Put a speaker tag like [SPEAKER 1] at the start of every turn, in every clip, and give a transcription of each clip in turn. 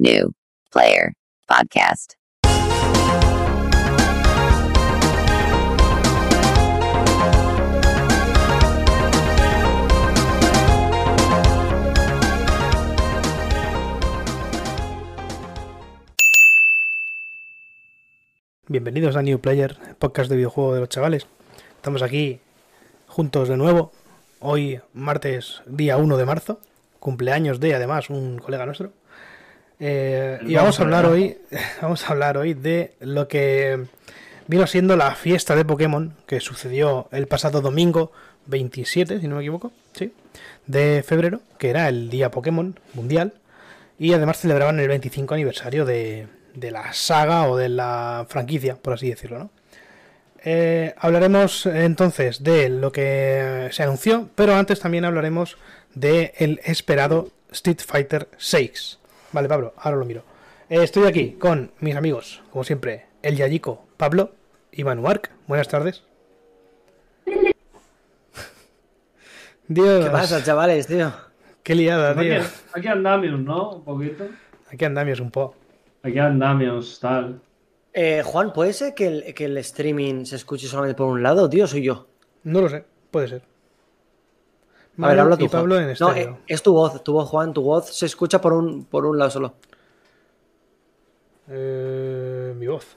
[SPEAKER 1] New Player Podcast.
[SPEAKER 2] Bienvenidos a New Player, podcast de videojuego de los chavales. Estamos aquí juntos de nuevo. Hoy, martes, día 1 de marzo. Cumpleaños de, además, un colega nuestro. Eh, y vamos a hablar hoy. Vamos a hablar hoy de lo que vino siendo la fiesta de Pokémon que sucedió el pasado domingo 27, si no me equivoco, sí, de febrero, que era el día Pokémon mundial. Y además celebraban el 25 aniversario de, de la saga o de la franquicia, por así decirlo, ¿no? Eh, hablaremos entonces de lo que se anunció, pero antes también hablaremos de el esperado Street Fighter 6. Vale, Pablo, ahora lo miro. Eh, estoy aquí con mis amigos, como siempre, el Yayico, Pablo y Manuark. Buenas tardes. Dios,
[SPEAKER 3] ¿Qué pasa, chavales, tío?
[SPEAKER 2] qué liada,
[SPEAKER 4] Aquí,
[SPEAKER 2] tío.
[SPEAKER 4] aquí andamios, ¿no? Un poquito.
[SPEAKER 2] Aquí andamios un poco.
[SPEAKER 4] Aquí andamios, tal.
[SPEAKER 3] Eh, Juan, ¿puede ser que el, que el streaming se escuche solamente por un lado, tío? o Soy yo.
[SPEAKER 2] No lo sé, puede ser.
[SPEAKER 3] A ver, habla tú,
[SPEAKER 2] y Pablo
[SPEAKER 3] Juan.
[SPEAKER 2] en
[SPEAKER 3] No, eh, es tu voz, tu voz, Juan, tu voz se escucha por un, por un lado solo.
[SPEAKER 2] Eh, mi voz.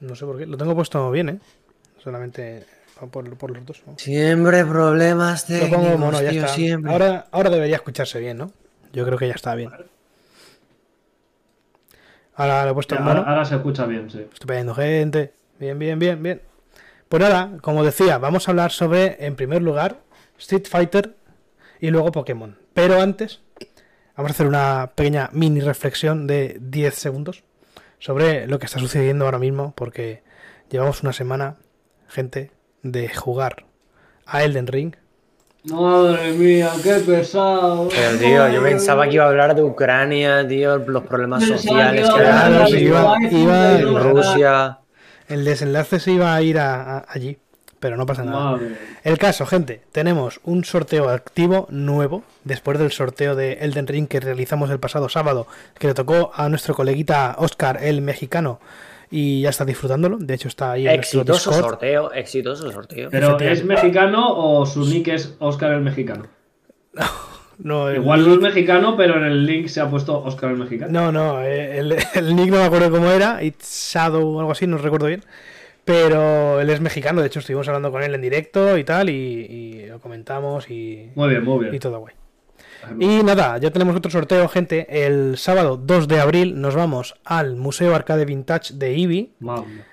[SPEAKER 2] No sé por qué. Lo tengo puesto bien, ¿eh? Solamente por, por los dos. ¿no?
[SPEAKER 3] Siempre problemas
[SPEAKER 2] Lo
[SPEAKER 3] técnicos,
[SPEAKER 2] pongo mono, ya
[SPEAKER 3] tío,
[SPEAKER 2] está.
[SPEAKER 3] siempre.
[SPEAKER 2] Ahora, ahora debería escucharse bien, ¿no? Yo creo que ya está bien. Ahora lo he puesto
[SPEAKER 4] Ya,
[SPEAKER 2] en
[SPEAKER 4] ahora,
[SPEAKER 2] mono.
[SPEAKER 4] ahora se escucha bien, sí.
[SPEAKER 2] Estoy pidiendo gente. Bien, bien, bien, bien. Pues nada, como decía, vamos a hablar sobre, en primer lugar, Street Fighter y luego Pokémon. Pero antes, vamos a hacer una pequeña mini reflexión de 10 segundos sobre lo que está sucediendo ahora mismo, porque llevamos una semana, gente, de jugar a Elden Ring.
[SPEAKER 4] Madre mía, qué pesado.
[SPEAKER 3] Pero, tío, yo pensaba que iba a hablar de Ucrania, tío, los problemas
[SPEAKER 4] Pensaba
[SPEAKER 3] sociales
[SPEAKER 4] que
[SPEAKER 3] que
[SPEAKER 4] iba
[SPEAKER 2] iba- iba-
[SPEAKER 3] en Rusia.
[SPEAKER 2] El desenlace se iba a ir a- a- allí, pero no pasa nada.
[SPEAKER 4] Madre.
[SPEAKER 2] El caso, gente, tenemos un sorteo activo nuevo después del sorteo de Elden Ring que realizamos el pasado sábado, que le tocó a nuestro coleguita Oscar, el mexicano, y ya está disfrutándolo. De hecho, está ahí en
[SPEAKER 3] Exitoso
[SPEAKER 2] Discord.
[SPEAKER 3] sorteo, exitoso sorteo.
[SPEAKER 4] ¿Pero es mexicano o su nick es Oscar el mexicano?
[SPEAKER 2] No,
[SPEAKER 4] Igual no es mexicano, pero en el link se ha puesto Oscar el mexicano.
[SPEAKER 2] no, no, eh, el, el nick no me acuerdo cómo era, It's Shadow o algo así, no recuerdo bien. Pero él es mexicano, de hecho estuvimos hablando con él en directo y tal, y, y lo comentamos y,
[SPEAKER 4] Muy bien, muy
[SPEAKER 2] y
[SPEAKER 4] bien.
[SPEAKER 2] todo guay. Y nada, ya tenemos otro sorteo, gente. El sábado 2 de abril nos vamos al Museo Arcade Vintage de Ibi
[SPEAKER 4] Madre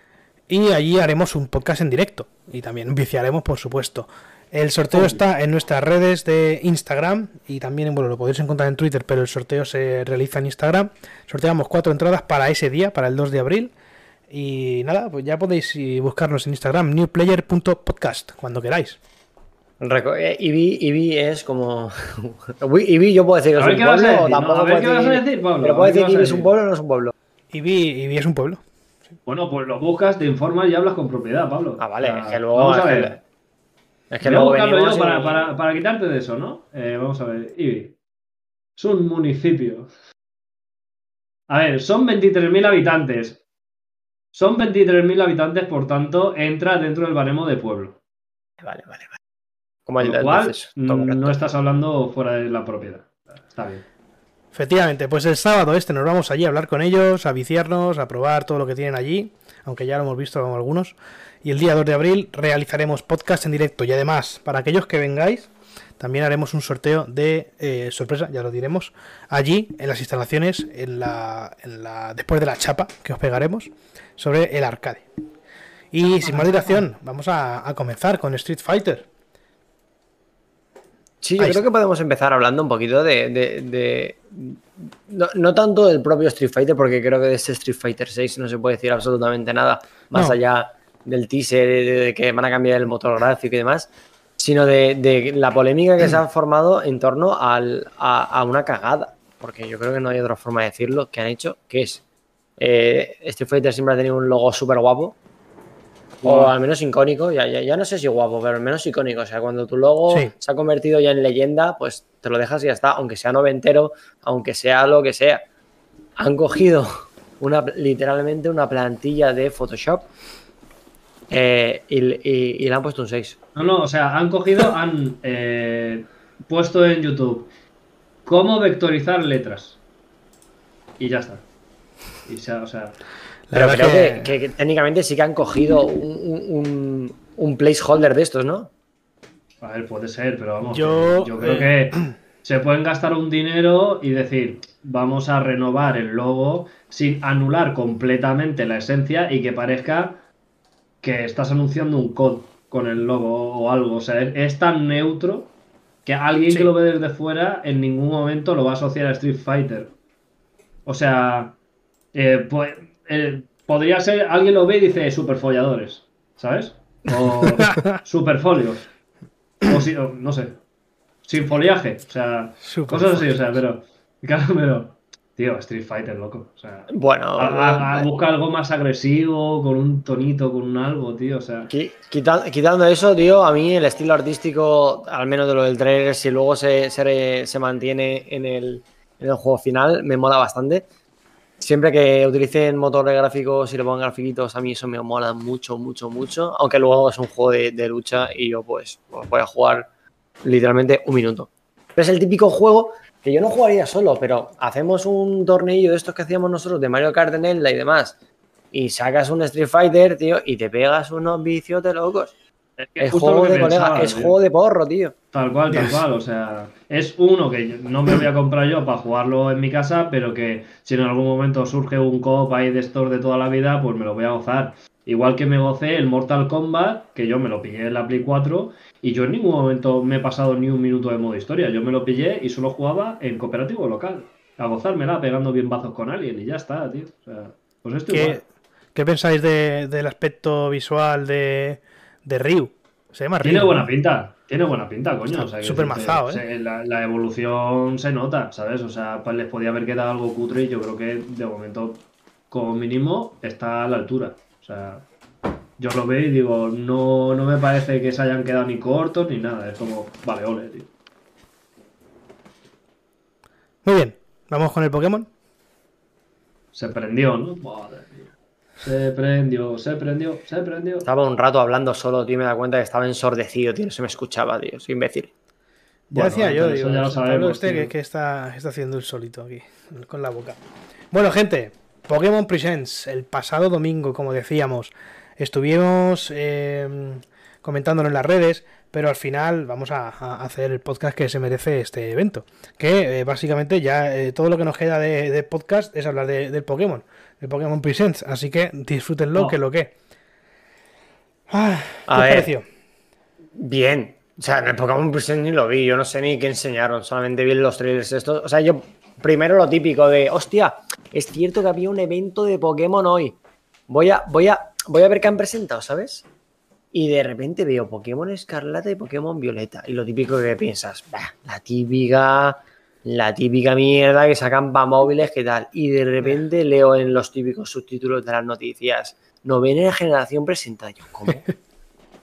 [SPEAKER 2] y allí haremos un podcast en directo. Y también viciaremos, por supuesto. El sorteo
[SPEAKER 4] Obvio.
[SPEAKER 2] está en nuestras redes de Instagram y también, bueno, lo podéis encontrar en Twitter, pero el sorteo se realiza en Instagram. Sorteamos cuatro entradas para ese día, para el 2 de abril. Y nada, pues ya podéis eh, buscarnos en Instagram, newplayer.podcast, cuando queráis.
[SPEAKER 3] Reco- eh, Ibi, Ibi es como. Ibi, yo puedo decir que es un
[SPEAKER 4] qué vas a
[SPEAKER 3] pueblo, tampoco
[SPEAKER 4] A ver
[SPEAKER 3] puedo
[SPEAKER 4] qué vas a
[SPEAKER 3] decir-
[SPEAKER 4] Pablo,
[SPEAKER 3] Pero puedo decir que Ibi es un pueblo o no es un pueblo.
[SPEAKER 2] Ibi, Ibi es un pueblo.
[SPEAKER 4] Bueno, pues lo buscas, te informas y hablas con propiedad, Pablo.
[SPEAKER 3] Ah, vale,
[SPEAKER 4] O sea,
[SPEAKER 3] es que luego.
[SPEAKER 4] Vamos a ver.
[SPEAKER 3] Es que
[SPEAKER 4] Voy a
[SPEAKER 3] luego venimos.
[SPEAKER 4] yo para,
[SPEAKER 3] y-
[SPEAKER 4] para, para quitarte de eso, ¿no? Eh, vamos a ver. Ibi. Es un municipio. A ver, son 23.000 habitantes. Son 23.000 habitantes, por tanto, entra dentro del baremo de pueblo.
[SPEAKER 3] Vale, vale, vale. Como el
[SPEAKER 4] lo cual,
[SPEAKER 3] entonces,
[SPEAKER 4] mm, no estás hablando fuera de la propiedad. Está bien.
[SPEAKER 2] Efectivamente, pues el sábado este nos vamos allí a hablar con ellos, a viciarnos, a probar todo lo que tienen allí, aunque ya lo hemos visto con algunos. Y el día 2 de abril realizaremos podcast en directo. Y además, para aquellos que vengáis, también haremos un sorteo de eh, sorpresa, ya lo diremos, allí en las instalaciones, en la, en la, después de la chapa que os pegaremos, sobre el arcade. Y sin más dilación, vamos a, a comenzar con Street Fighter.
[SPEAKER 3] Sí, yo
[SPEAKER 2] Ahí
[SPEAKER 3] creo
[SPEAKER 2] está.
[SPEAKER 3] que podemos empezar hablando un poquito de. de- de- No, no tanto del propio Street Fighter, porque creo que de este Street Fighter 6 no se puede decir absolutamente nada más
[SPEAKER 2] No.
[SPEAKER 3] allá del teaser de, de que van a cambiar el motor gráfico y demás, sino de, de la polémica que se ha formado en torno al- a, a una cagada, porque yo creo que no hay otra forma de decirlo, que han hecho, que es. Eh, Street Fighter siempre ha tenido un logo súper guapo, o al menos icónico, ya, ya, ya no sé si guapo, pero al menos icónico. O sea, cuando tu logo
[SPEAKER 2] Sí.
[SPEAKER 3] se ha convertido ya en leyenda, pues te lo dejas y ya está, aunque sea noventero, aunque sea lo que sea. Han cogido una, literalmente una plantilla de Photoshop eh, y, y- y le han puesto un 6.
[SPEAKER 4] No, no, o sea, han cogido, han eh, puesto en YouTube cómo vectorizar letras. Y ya está. Y se ha- o sea,
[SPEAKER 2] La
[SPEAKER 3] Pero creo que, que- que técnicamente sí que han cogido un, un- un- placeholder de estos, ¿no?
[SPEAKER 4] a ver, puede ser, pero vamos.
[SPEAKER 2] Yo,
[SPEAKER 4] creo
[SPEAKER 2] eh,
[SPEAKER 4] que se pueden gastar un dinero y decir, vamos a renovar el logo sin anular completamente la esencia y que parezca que estás anunciando un COD con el logo o algo. O sea, es, es tan neutro que alguien
[SPEAKER 2] Sí.
[SPEAKER 4] que lo ve desde fuera en ningún momento lo va a asociar a Street Fighter. O sea, eh, pues, eh, podría ser, alguien lo ve y dice superfolladores, ¿sabes? O superfolios. O, si- o no sé. Sin foliaje. O sea,
[SPEAKER 2] Super
[SPEAKER 4] cosas así, o sea, pero. Claro, pero. Tío, Street Fighter, loco. O sea.
[SPEAKER 3] Bueno,
[SPEAKER 4] a- a- a-
[SPEAKER 3] eh,
[SPEAKER 4] busca algo más agresivo, con un tonito, con un algo, tío. O sea.
[SPEAKER 3] qui- quita- quitando eso, tío, a mí el estilo artístico, al menos de lo del trailer, si luego se, se- se mantiene en el, en el juego final, me mola bastante. Siempre que utilicen motores gráficos y le pongan grafiquitos, a mí eso me mola mucho, mucho, mucho. Aunque luego es un juego de, de lucha y yo pues, pues voy a jugar literalmente un minuto. Pero es el típico juego que yo no jugaría solo, pero hacemos un tornillo de estos que hacíamos nosotros de Mario Kart en Elda y demás, y sacas un Street Fighter, tío, y te pegas unos vicios de locos. Es
[SPEAKER 4] justo
[SPEAKER 3] juego
[SPEAKER 4] lo que
[SPEAKER 3] de colega, es
[SPEAKER 4] tío.
[SPEAKER 3] juego de porro, tío.
[SPEAKER 4] Tal cual, tal cual. O sea, es uno que no me voy a comprar yo para jugarlo en mi casa, pero que si en algún momento surge un co-op ahí de estos de toda la vida, pues me lo voy a gozar. Igual que me gocé el Mortal Kombat, que yo me lo pillé en la Play 4, y yo en ningún momento me he pasado ni un minuto de modo historia. Yo me lo pillé y solo jugaba en cooperativo local. A gozármela, pegando bien bazos con alguien, y ya está, tío. O sea, pues esto
[SPEAKER 2] ¿Qué,
[SPEAKER 4] igual.
[SPEAKER 2] qué pensáis de- del aspecto visual de, de Ryu? Se llama Ryu.
[SPEAKER 4] Tiene buena pinta, tiene buena pinta, coño. O sea,
[SPEAKER 2] Súper mazao, ¿eh?
[SPEAKER 4] La, la evolución se nota, ¿sabes? O sea, pues les podía haber quedado algo cutre y yo creo que de momento, como mínimo, está a la altura. O sea, yo lo veo y digo, no, no me parece que se hayan quedado ni cortos ni nada. Es como, vale, ole, tío.
[SPEAKER 2] Muy bien, vamos con el Pokémon.
[SPEAKER 4] Se prendió, ¿no? Madre mía. Se prendió, se prendió, se prendió.
[SPEAKER 3] Estaba un rato hablando solo, tío, y me da cuenta que estaba ensordecido, tío, no se me escuchaba, tío, soy imbécil.
[SPEAKER 2] Ya
[SPEAKER 4] Bueno,
[SPEAKER 2] decía yo, digo,
[SPEAKER 4] ya lo sabemos,
[SPEAKER 2] este
[SPEAKER 4] tío.
[SPEAKER 2] que, que está, está haciendo el solito aquí, con la boca. Bueno, gente, Pokémon Presents, el pasado domingo, como decíamos, estuvimos eh, comentándolo en las redes, pero al final vamos a, a hacer el podcast que se merece este evento. Que eh, básicamente ya eh, todo lo que nos queda de, de podcast es hablar de- del Pokémon, del Pokémon Presents, así que disfrútenlo,
[SPEAKER 4] Oh.
[SPEAKER 2] que lo que. Ah, ¿Qué
[SPEAKER 3] A
[SPEAKER 2] os
[SPEAKER 3] ver.
[SPEAKER 2] pareció?
[SPEAKER 3] Bien. O sea, en el Pokémon Present ni lo vi, yo no sé ni qué enseñaron, solamente vi los trailers estos. O sea, yo primero lo típico de, hostia, es cierto que había un evento de Pokémon hoy. Voy a, voy a, voy a ver qué han presentado, ¿sabes? Y de repente veo Pokémon Escarlata y Pokémon Violeta. Y lo típico que piensas, "Bah, la típica, la típica mierda que sacan para móviles, ¿qué tal? Y de repente leo en los típicos subtítulos de las noticias, novena generación presentada. Yo, ¿cómo?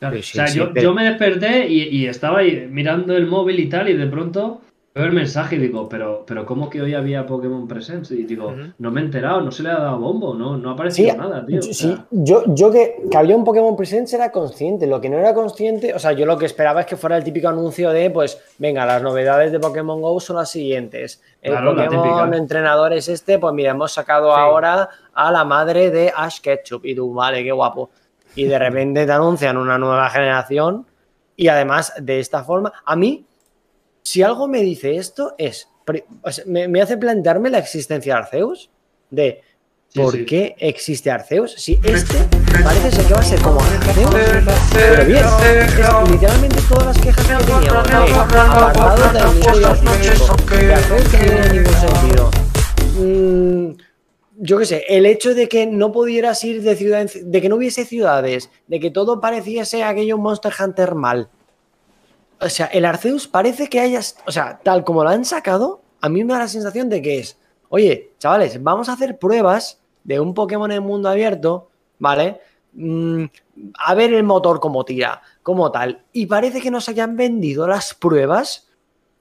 [SPEAKER 4] Claro,
[SPEAKER 3] Sí,
[SPEAKER 4] o sea,
[SPEAKER 3] sí,
[SPEAKER 4] yo,
[SPEAKER 3] pero-
[SPEAKER 4] yo me desperté y, y estaba ahí mirando el móvil y tal, y de pronto veo el mensaje y digo, pero, pero ¿cómo que hoy había Pokémon Presents? Y digo,
[SPEAKER 2] Ujú.
[SPEAKER 4] no me he enterado, no se le ha dado bombo, no, no ha aparecido
[SPEAKER 3] Sí,
[SPEAKER 4] nada, tío.
[SPEAKER 3] yo-
[SPEAKER 4] o
[SPEAKER 3] sí, yo, yo que, que había un Pokémon Presents era consciente. Lo que no era consciente, o sea, yo lo que esperaba es que fuera el típico anuncio de, pues, venga, las novedades de Pokémon Go son las siguientes. El
[SPEAKER 4] Claro, la
[SPEAKER 3] Pokémon entrenador es este, pues mira, hemos sacado
[SPEAKER 2] Sí.
[SPEAKER 3] ahora a la madre de Ash Ketchup. Y tú, vale, qué guapo. Y de repente te anuncian una nueva generación. Y además, de esta forma, a mí, si algo me dice esto, es. pri- o sea, me, me hace plantearme la existencia de Arceus. De ¿Por
[SPEAKER 4] sí.
[SPEAKER 3] qué existe Arceus? Si este parece ser que va a ser como Arceus, pero bien, es literalmente todas las quejas que teníamos de apartado técnico y de Arceus que no tiene ningún sentido. Mm, yo qué sé, el hecho de que no pudieras ir de ciudad, de que no hubiese ciudades, de que todo pareciese aquello Monster Hunter mal. O sea, el Arceus parece que hayas, o sea, tal como lo han sacado, a mí me da la sensación de que es, oye, chavales, vamos a hacer pruebas de un Pokémon en mundo abierto, ¿vale? Mm, a ver el motor cómo tira, como tal. Y parece que nos hayan vendido las pruebas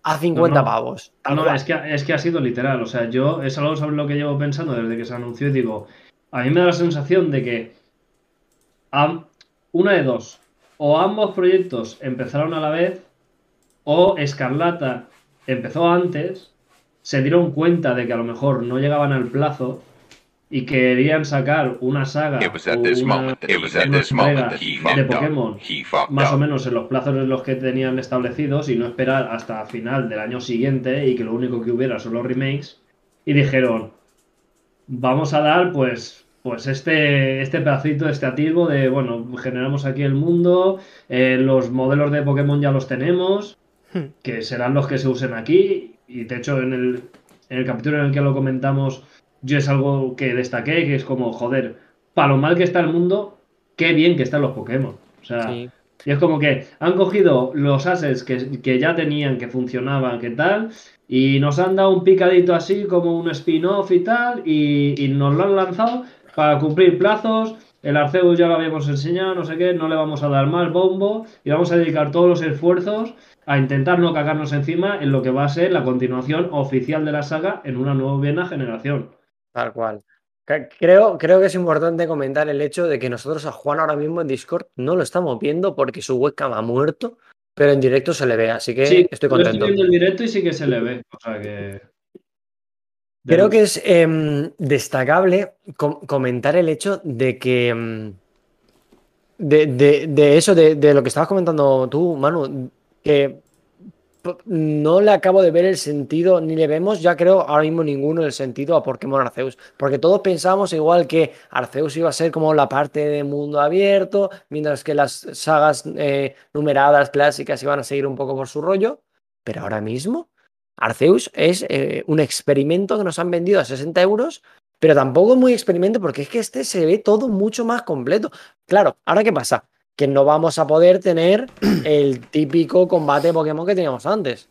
[SPEAKER 3] a 50
[SPEAKER 4] no.
[SPEAKER 3] pavos.
[SPEAKER 4] Ah, no, es que, es que ha sido literal. O sea, yo es algo sobre lo que llevo pensando desde que se anunció y digo, a mí me da la sensación de que am- una de dos, o ambos proyectos empezaron a la vez, o Escarlata empezó antes, se dieron cuenta de que a lo mejor no llegaban al plazo y querían sacar una saga una- una de Pokémon más o menos en los plazos en los que tenían establecidos y no esperar hasta final del año siguiente y que lo único que hubiera son los remakes y dijeron vamos a dar pues pues este este pedacito este atisbo de bueno generamos aquí el mundo eh, los modelos de Pokémon ya los tenemos. Que serán los que se usen aquí y de hecho en el en el capítulo en el que lo comentamos yo es algo que destaqué que es como joder para lo mal que está el mundo qué bien que están los Pokémon o sea
[SPEAKER 3] Sí.
[SPEAKER 4] y es como que han cogido los assets que, que ya tenían, que funcionaban, que tal, y nos han dado un picadito así como un spin-off y tal, y, y nos lo han lanzado para cumplir plazos. El Arceus ya lo habíamos enseñado, no sé qué, no le vamos a dar más bombo y vamos a dedicar todos los esfuerzos a intentar no cagarnos encima en lo que va a ser la continuación oficial de la saga en una nueva generación.
[SPEAKER 3] Tal cual. Creo, creo que es importante comentar el hecho de que nosotros a Juan ahora mismo en Discord no lo estamos viendo porque su webcam ha muerto, pero en directo se le ve, así que
[SPEAKER 4] Sí,
[SPEAKER 3] estoy
[SPEAKER 4] yo
[SPEAKER 3] contento.
[SPEAKER 4] viendo el directo y sí que se le ve. O sea que.
[SPEAKER 3] Creo que es em, destacable com- comentar el hecho de que. em, de, de- de eso, de, de lo que estabas comentando tú, Manu, que no le acabo de ver el sentido, ni le vemos, ya creo, ahora mismo ninguno el sentido a Pokémon Arceus. Porque todos pensamos igual que Arceus iba a ser como la parte de mundo abierto, mientras que las sagas eh, numeradas clásicas iban a seguir un poco por su rollo. Pero ahora mismo. Arceus es eh, un experimento que nos han vendido a 60 euros, pero tampoco muy experimento porque es que este se ve todo mucho más completo. Claro, ¿ahora qué pasa? Que no vamos a poder tener el típico combate de Pokémon que teníamos antes.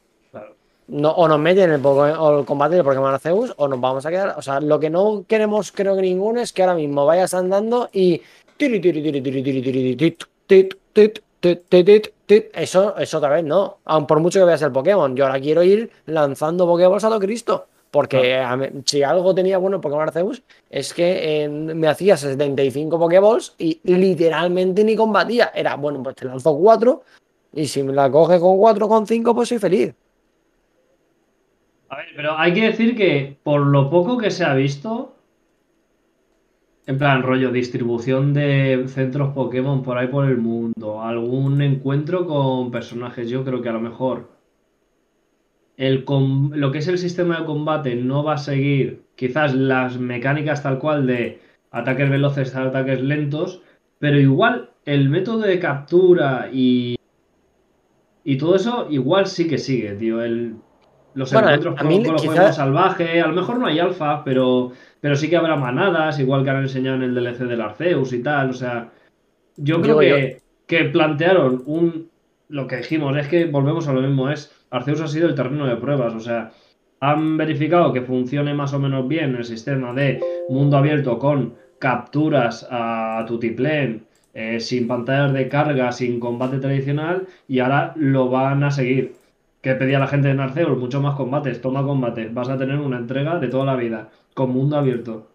[SPEAKER 3] No, o nos meten el, Pokémon- o el combate de Pokémon Arceus o nos vamos a quedar. O sea, lo que no queremos, creo que ninguno, es que ahora mismo vayas andando y. Eso, eso otra vez no. Aun por mucho que veas el Pokémon. Yo ahora quiero ir lanzando Pokéballs a lo Cristo. Porque mí- si algo tenía bueno el Pokémon Arceus es que eh, me hacía 75 Pokéballs y literalmente ni combatía. Era, bueno, pues te lanzo 4 y si me la coges con 4 con 5 pues soy feliz.
[SPEAKER 4] A ver, pero hay que decir que por lo poco que se ha visto, en plan rollo distribución de centros Pokémon por ahí por el mundo, algún encuentro con personajes, yo creo que a lo mejor el lo que es el sistema de combate no va a seguir quizás las mecánicas tal cual de ataques veloces, ataques lentos, pero igual el método de captura y, y todo eso igual sí que sigue, tío. El, los
[SPEAKER 3] Bueno,
[SPEAKER 4] encuentros
[SPEAKER 3] a mí
[SPEAKER 4] con
[SPEAKER 3] quizá-
[SPEAKER 4] salvajes, a lo mejor no hay alfa, pero, pero sí que habrá manadas, igual que han enseñado en el DLC del Arceus y tal. O sea, yo creo que, que plantearon un. Lo que dijimos es que volvemos a lo mismo, es Arceus ha sido el terreno de pruebas, o sea, han verificado que funcione más o menos bien el sistema de mundo abierto con capturas a Tutiplén, eh, sin pantallas de carga, sin combate tradicional, y ahora lo van a seguir. Que pedía la gente en Arceus, mucho más combates, toma combate, vas a tener una entrega de toda la vida, con mundo abierto.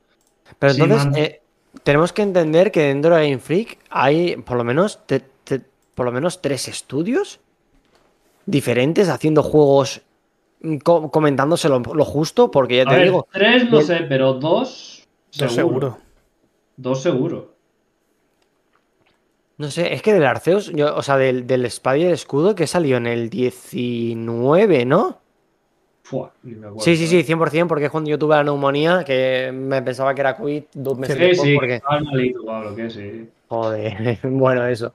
[SPEAKER 3] Pero
[SPEAKER 4] Sí,
[SPEAKER 3] entonces eh, tenemos que entender que dentro de Game Freak hay por lo menos te- te- por lo menos tres estudios diferentes haciendo juegos mm, co- comentándose lo, lo justo, porque ya
[SPEAKER 4] A
[SPEAKER 3] te
[SPEAKER 4] ver,
[SPEAKER 3] digo,
[SPEAKER 4] tres no sé, pero dos seguro.
[SPEAKER 2] seguro.
[SPEAKER 4] Dos seguro.
[SPEAKER 3] No sé, es que del Arceus, yo, o sea, del, del espada y el escudo que salió en el 19, ¿no?
[SPEAKER 4] Fua, ni me acuerdo.
[SPEAKER 3] Sí, sí, sí, 100%, porque es cuando yo tuve la neumonía, que me pensaba que era COVID dos meses
[SPEAKER 4] Sí,
[SPEAKER 3] después,
[SPEAKER 4] sí,
[SPEAKER 3] porque...
[SPEAKER 4] estaba malito, Pablo, que sí.
[SPEAKER 3] Joder, bueno, eso.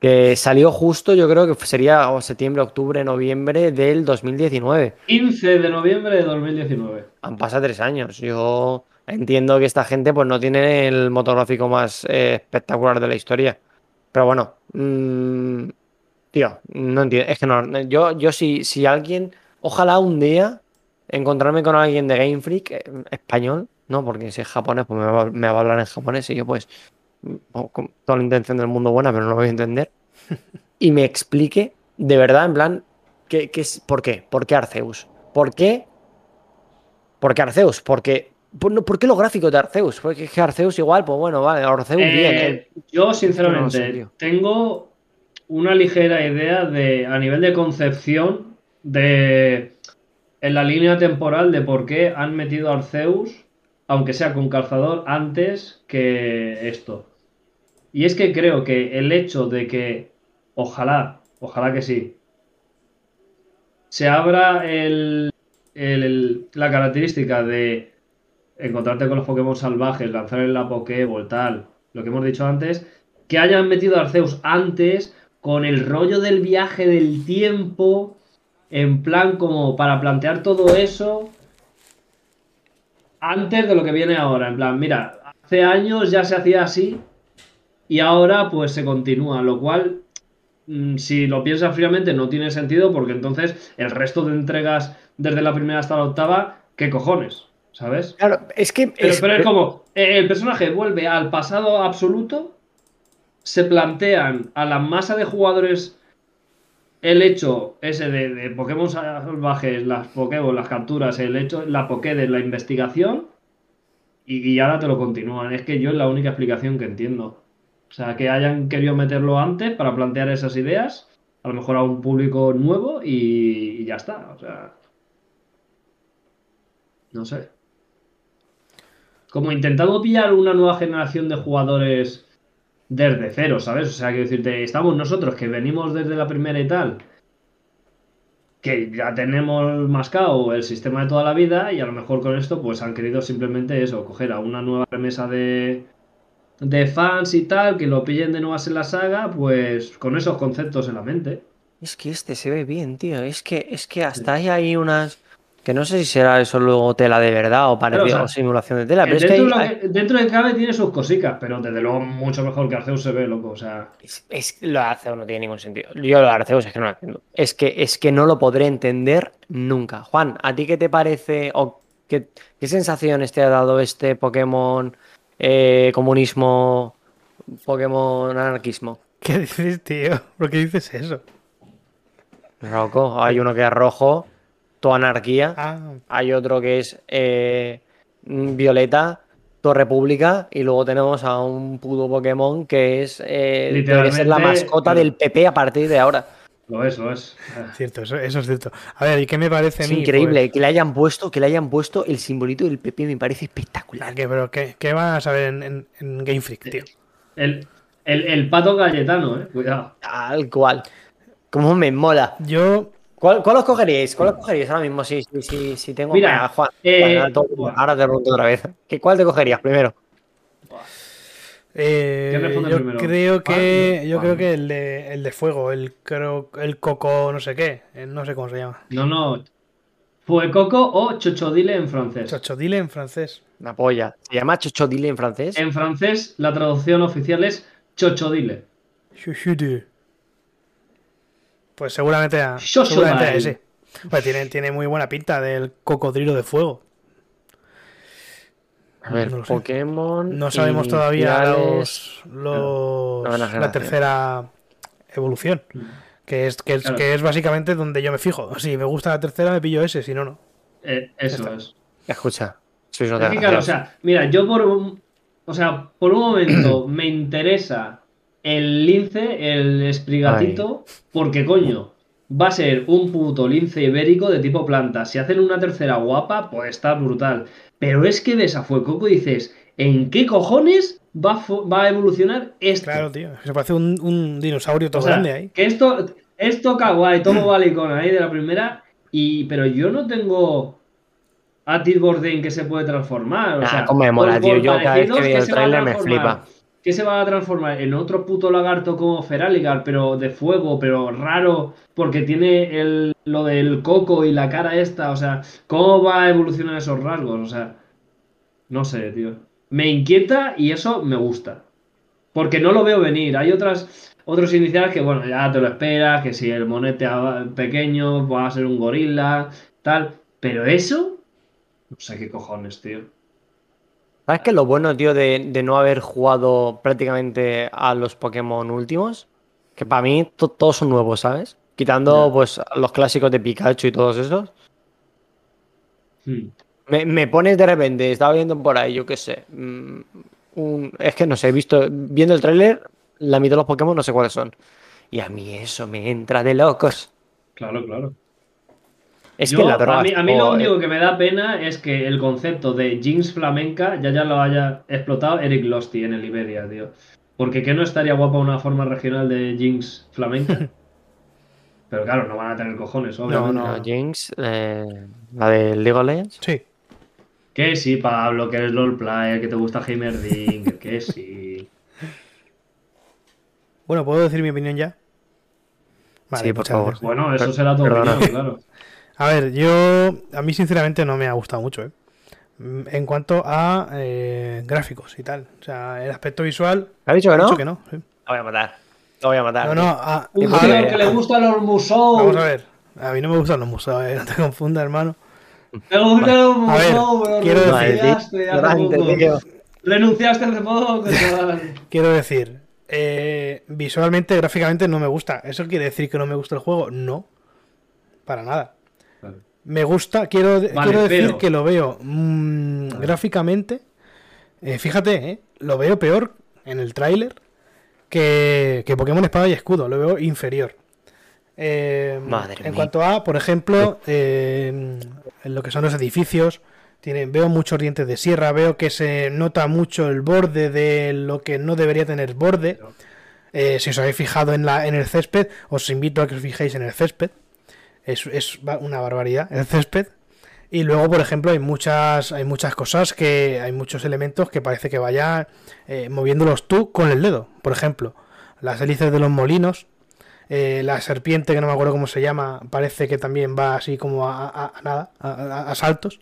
[SPEAKER 3] Que salió justo, yo creo que sería o septiembre, octubre, noviembre del 2019.
[SPEAKER 4] 15 de noviembre de 2019.
[SPEAKER 3] Han pasado tres años. Yo entiendo que esta gente pues no tiene el motográfico más eh, espectacular de la historia. Pero bueno, mm, tío, no entiendo. Es que no, yo, yo si, si alguien, ojalá un día encontrarme con alguien de Game Freak eh, español, no, porque si es japonés, pues me va, me va a hablar en japonés y yo pues mm, con toda la intención del mundo buena, pero no lo voy a entender. Y me explique de verdad, en plan, ¿qué, qué es, ¿por qué? ¿Por qué Arceus? ¿Por qué? ¿Por qué Arceus? Porque, por, no, ¿Por qué los gráficos de Arceus? Porque es que Arceus igual, pues bueno, vale, Arceus
[SPEAKER 4] Eh,
[SPEAKER 3] bien. eh.
[SPEAKER 4] Yo, sinceramente, tengo una ligera idea de, a nivel de concepción, de en la línea temporal de por qué han metido a Arceus, aunque sea con calzador, antes que esto. Y es que creo que el hecho de que, ojalá, ojalá que sí, se abra el, el- la característica de encontrarte con los Pokémon salvajes, lanzar en la Pokéball, tal, lo que hemos dicho antes, que hayan metido a Arceus antes con el rollo del viaje del tiempo, en plan como para plantear todo eso antes de lo que viene ahora, en plan, mira, hace años ya se hacía así y ahora pues se continúa, lo cual mm, si lo piensas fríamente no tiene sentido porque entonces el resto de entregas desde la primera hasta la octava, ¿qué cojones? ¿Sabes?
[SPEAKER 3] Claro, es que.
[SPEAKER 4] Pero,
[SPEAKER 3] es-
[SPEAKER 4] pero es como, eh, el personaje vuelve al pasado absoluto, se plantean a la masa de jugadores el hecho ese de, de Pokémon salvajes, las Pokéball, las capturas, el hecho, la Pokédex, la investigación, y, y ahora te lo continúan. Es que yo es la única explicación que entiendo. O sea, que hayan querido meterlo antes para plantear esas ideas, a lo mejor a un público nuevo y, y ya está. O sea, no sé. Como intentando pillar una nueva generación de jugadores desde cero, ¿sabes? O sea, quiero decirte, estamos nosotros que venimos desde la primera y tal, que ya tenemos mascado el sistema de toda la vida y a lo mejor con esto pues han querido simplemente eso, coger a una nueva remesa de, de fans y tal, que lo pillen de nuevas en la saga, pues con esos conceptos en la mente.
[SPEAKER 3] Es que este se ve bien, tío. Es que, es que hasta hay ahí unas. Que no sé si será eso luego tela de verdad o
[SPEAKER 4] sea,
[SPEAKER 3] simulación de tela, pero es que,
[SPEAKER 4] dentro,
[SPEAKER 3] hay-
[SPEAKER 4] de lo
[SPEAKER 3] hay-
[SPEAKER 4] que- dentro de cabe tiene sus cositas, pero desde luego mucho mejor que Arceus se ve, loco. O sea,
[SPEAKER 3] es, es- lo de Arceus no tiene ningún sentido. Yo lo de Arceus es que no lo entiendo. Es que, es que no lo podré entender nunca. Juan, ¿a ti qué te parece o qué, qué sensaciones te ha dado este Pokémon eh, comunismo, Pokémon anarquismo?
[SPEAKER 2] ¿Qué dices, tío? ¿Por qué dices eso?
[SPEAKER 3] Loco, hay uno que es rojo, toda anarquía.
[SPEAKER 2] Ah,
[SPEAKER 3] Hay otro que es eh, Violeta, todo República, y luego tenemos a un puto Pokémon que es eh, que la mascota del PP a partir de ahora.
[SPEAKER 4] lo es, lo es. Ah,
[SPEAKER 2] cierto, eso, eso es cierto. A ver, ¿y qué me parece
[SPEAKER 3] Es
[SPEAKER 2] a mí?
[SPEAKER 3] increíble
[SPEAKER 2] Pues,
[SPEAKER 3] que le hayan puesto, que le hayan puesto el simbolito del PP, me parece espectacular.
[SPEAKER 2] ¿qué, pero qué, qué van a saber en, en- en Game Freak, tío?
[SPEAKER 4] El, el, el pato galletano, eh. Cuidado.
[SPEAKER 3] Tal cual. Como me mola.
[SPEAKER 2] Yo,
[SPEAKER 3] ¿Cuál, cuál os cogeríais? ¿Cuál os cogeríais ahora mismo? Sí, sí, sí, sí tengo.
[SPEAKER 4] Mira,
[SPEAKER 3] Juan,
[SPEAKER 4] eh,
[SPEAKER 3] Juan, ahora, todo-
[SPEAKER 4] buah.
[SPEAKER 3] ahora te pregunto otra vez. ¿Qué, ¿Cuál te cogerías primero?
[SPEAKER 2] eh,
[SPEAKER 4] ¿Quién responde
[SPEAKER 2] yo
[SPEAKER 4] primero?
[SPEAKER 2] creo que yo creo que el de, el de fuego, el creo, el coco no sé qué, eh, no sé cómo se llama.
[SPEAKER 4] No, no. Fuecoco o chochodile en francés.
[SPEAKER 2] Chochodile en francés.
[SPEAKER 3] Una polla. ¿Se llama Chochodile en francés?
[SPEAKER 4] En francés, la traducción oficial es chochodile.
[SPEAKER 2] Chuchudu. Pues seguramente a,
[SPEAKER 4] Shoshonai.
[SPEAKER 2] seguramente a ese. Pues tiene, tiene muy buena pinta del cocodrilo de fuego.
[SPEAKER 3] A ver,
[SPEAKER 2] no sé.
[SPEAKER 3] Pokémon.
[SPEAKER 2] No sabemos todavía los, la tercera evolución. Que es, que, es,
[SPEAKER 4] Claro.
[SPEAKER 2] que es básicamente donde yo me fijo. Si me gusta la tercera, me pillo ese, si no, no.
[SPEAKER 4] Eh, eso
[SPEAKER 2] está.
[SPEAKER 4] es.
[SPEAKER 3] Escucha, sois unos
[SPEAKER 4] Es que, claro, o
[SPEAKER 3] desgraciados.
[SPEAKER 4] sea, mira, yo por un, o sea, por un momento me interesa el lince, el esprigatito, porque coño, va a ser un puto lince ibérico de tipo planta. Si hacen una tercera guapa, pues está brutal. Pero es que ves a Fuecoco y dices, ¿en qué cojones va va a evolucionar esto?
[SPEAKER 2] Claro, tío. Se parece un, un dinosaurio todo
[SPEAKER 4] O sea,
[SPEAKER 2] grande ahí.
[SPEAKER 4] Que esto, esto kawaii, todo valicón ahí de la primera, y pero yo no tengo a Tilborden que se puede transformar. O
[SPEAKER 3] Nah,
[SPEAKER 4] sea,
[SPEAKER 3] cómo me mola,
[SPEAKER 4] por-
[SPEAKER 3] tío. Yo cada vez que veo el tráiler me flipa.
[SPEAKER 4] ¿Qué se va a transformar? En otro puto lagarto como Feraligar, pero de fuego, pero raro, porque tiene el, lo del coco y la cara esta. O sea, ¿cómo va a evolucionar esos rasgos? O sea, no sé, tío. Me inquieta y eso me gusta. Porque no lo veo venir. Hay otras, otros iniciales que, bueno, ya te lo esperas, que si el monete pequeño va a ser un gorila, tal. Pero eso, no sé qué cojones, tío.
[SPEAKER 3] ¿Sabes qué es lo bueno, tío, de, de no haber jugado prácticamente a los Pokémon últimos? Que para mí to- todos son nuevos, ¿sabes? Quitando pues los clásicos de Pikachu y todos esos.
[SPEAKER 4] Hmm.
[SPEAKER 3] Me, me pones de repente, estaba viendo por ahí, yo qué sé. mm, un- es que no sé, he visto, viendo el tráiler, la mitad de los Pokémon no sé cuáles son. Y a mí eso me entra de locos.
[SPEAKER 4] Claro, claro.
[SPEAKER 3] Es
[SPEAKER 4] Yo,
[SPEAKER 3] que la droga.
[SPEAKER 4] a, mí, a mí lo único que me da pena es que el concepto de Jinx flamenca ya ya lo haya explotado Eric Losty en el Iberia, tío. Porque que no estaría guapa una forma regional de Jinx flamenca. Pero claro, no van a tener cojones, obviamente.
[SPEAKER 2] no.
[SPEAKER 3] No, Jinx, eh, la de League of Legends.
[SPEAKER 2] Sí.
[SPEAKER 4] Que sí, Pablo, que eres LOL player, que te gusta Heimerdinger, que sí.
[SPEAKER 2] Bueno, ¿puedo decir mi opinión ya?
[SPEAKER 3] Sí, por
[SPEAKER 2] muchas
[SPEAKER 3] favor.
[SPEAKER 2] gracias.
[SPEAKER 4] Bueno, eso será tu
[SPEAKER 3] perdona.
[SPEAKER 4] opinión, claro.
[SPEAKER 2] A ver, yo. A mí, sinceramente, no me ha gustado mucho, ¿eh? Mm, En cuanto a eh, gráficos y tal. O sea, el aspecto visual.
[SPEAKER 3] ¿Ha dicho que no?
[SPEAKER 2] dicho que no. sí.
[SPEAKER 3] Lo voy a matar. Lo voy a matar.
[SPEAKER 2] No, no. a-
[SPEAKER 4] Un
[SPEAKER 2] a ver,
[SPEAKER 4] que le gustan los museos.
[SPEAKER 2] Vamos a ver. A mí no me gustan los museos, ¿eh? No te confundas, hermano.
[SPEAKER 4] Me gustan los
[SPEAKER 2] A ver,
[SPEAKER 4] museos, pero
[SPEAKER 2] quiero decir-
[SPEAKER 4] renunciaste hace hace poco.
[SPEAKER 2] Quiero decir, eh, visualmente, gráficamente no me gusta. ¿Eso quiere decir que no me gusta el juego? No. Para nada. Me gusta, quiero,
[SPEAKER 4] Vale,
[SPEAKER 2] quiero decir
[SPEAKER 4] pero-
[SPEAKER 2] que lo veo mm, gráficamente. eh, fíjate, eh, lo veo peor en el tráiler que, que Pokémon Espada y Escudo. Lo veo inferior. Eh,
[SPEAKER 3] Madre
[SPEAKER 2] en
[SPEAKER 3] mía.
[SPEAKER 2] cuanto a, por ejemplo, eh, en lo que son los edificios, tiene, veo muchos dientes de sierra, veo que se nota mucho el borde de lo que no debería tener borde. Eh, si os habéis fijado en, la, en el césped, os invito a que os fijéis en el césped. Es, es una barbaridad el césped. Y luego, por ejemplo, hay muchas, hay muchas cosas que. Hay muchos elementos que parece que vaya eh, moviéndolos tú con el dedo. Por ejemplo, las hélices de los molinos. eh, la serpiente, que no me acuerdo cómo se llama, parece que también va así como a, nada, a, saltos.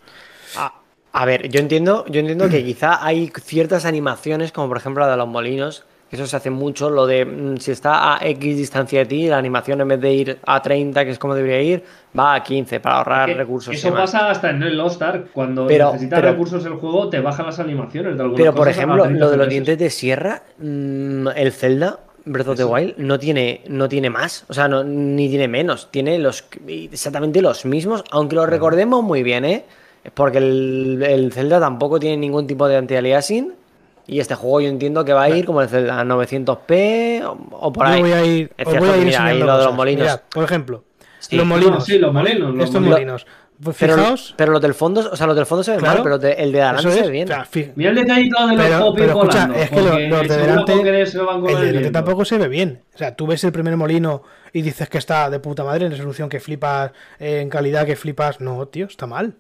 [SPEAKER 3] A, ver, yo entiendo, yo entiendo que quizá hay ciertas animaciones, como por ejemplo la de los molinos, eso se hace mucho, lo de mm, si está a X distancia de ti, la animación en vez de ir a 30, que es como debería ir, va a 15 para ahorrar
[SPEAKER 4] Que
[SPEAKER 3] recursos.
[SPEAKER 4] Eso pasa hasta en el Lost Ark. Cuando
[SPEAKER 3] Pero-
[SPEAKER 4] necesitas
[SPEAKER 3] pero-
[SPEAKER 4] recursos el juego, te bajan las animaciones de algunas
[SPEAKER 3] Pero por ejemplo,
[SPEAKER 4] 30
[SPEAKER 3] lo de los dientes de sierra, mm, el Zelda Breath of the. Wild no tiene, no tiene más, o sea, no, ni tiene menos, tiene los exactamente los mismos, aunque lo recordemos muy bien, ¿eh? Porque el, el Zelda tampoco tiene ningún tipo de anti-aliasing y este juego yo entiendo que va a ir como el Zelda a 900p o, o por
[SPEAKER 2] Yo
[SPEAKER 3] ahí.
[SPEAKER 2] voy a ir,
[SPEAKER 3] Es cierto
[SPEAKER 2] voy a ir
[SPEAKER 3] mira, ahí lo de los molinos.
[SPEAKER 2] Mirad, por ejemplo,
[SPEAKER 3] Sí.
[SPEAKER 2] los
[SPEAKER 3] No,
[SPEAKER 2] molinos.
[SPEAKER 4] sí, los molinos, los
[SPEAKER 2] Estos
[SPEAKER 4] molinos.
[SPEAKER 2] molinos. Pues
[SPEAKER 3] Pero, pero los del fondo, o sea, los del fondo se ven
[SPEAKER 2] Claro.
[SPEAKER 3] mal, pero te- el de adelante se
[SPEAKER 2] es,
[SPEAKER 3] ve bien.
[SPEAKER 2] o sea,
[SPEAKER 4] Mira el detallito de los
[SPEAKER 2] Pero,
[SPEAKER 4] popis
[SPEAKER 2] pero escucha,
[SPEAKER 4] volando,
[SPEAKER 2] es que lo-
[SPEAKER 4] porque
[SPEAKER 2] los de delante,
[SPEAKER 4] se van
[SPEAKER 2] el de delante tampoco se ve bien. O sea, tú ves el primer molino y dices que está de puta madre en resolución, que flipas, en calidad, que flipas. No, tío, está mal.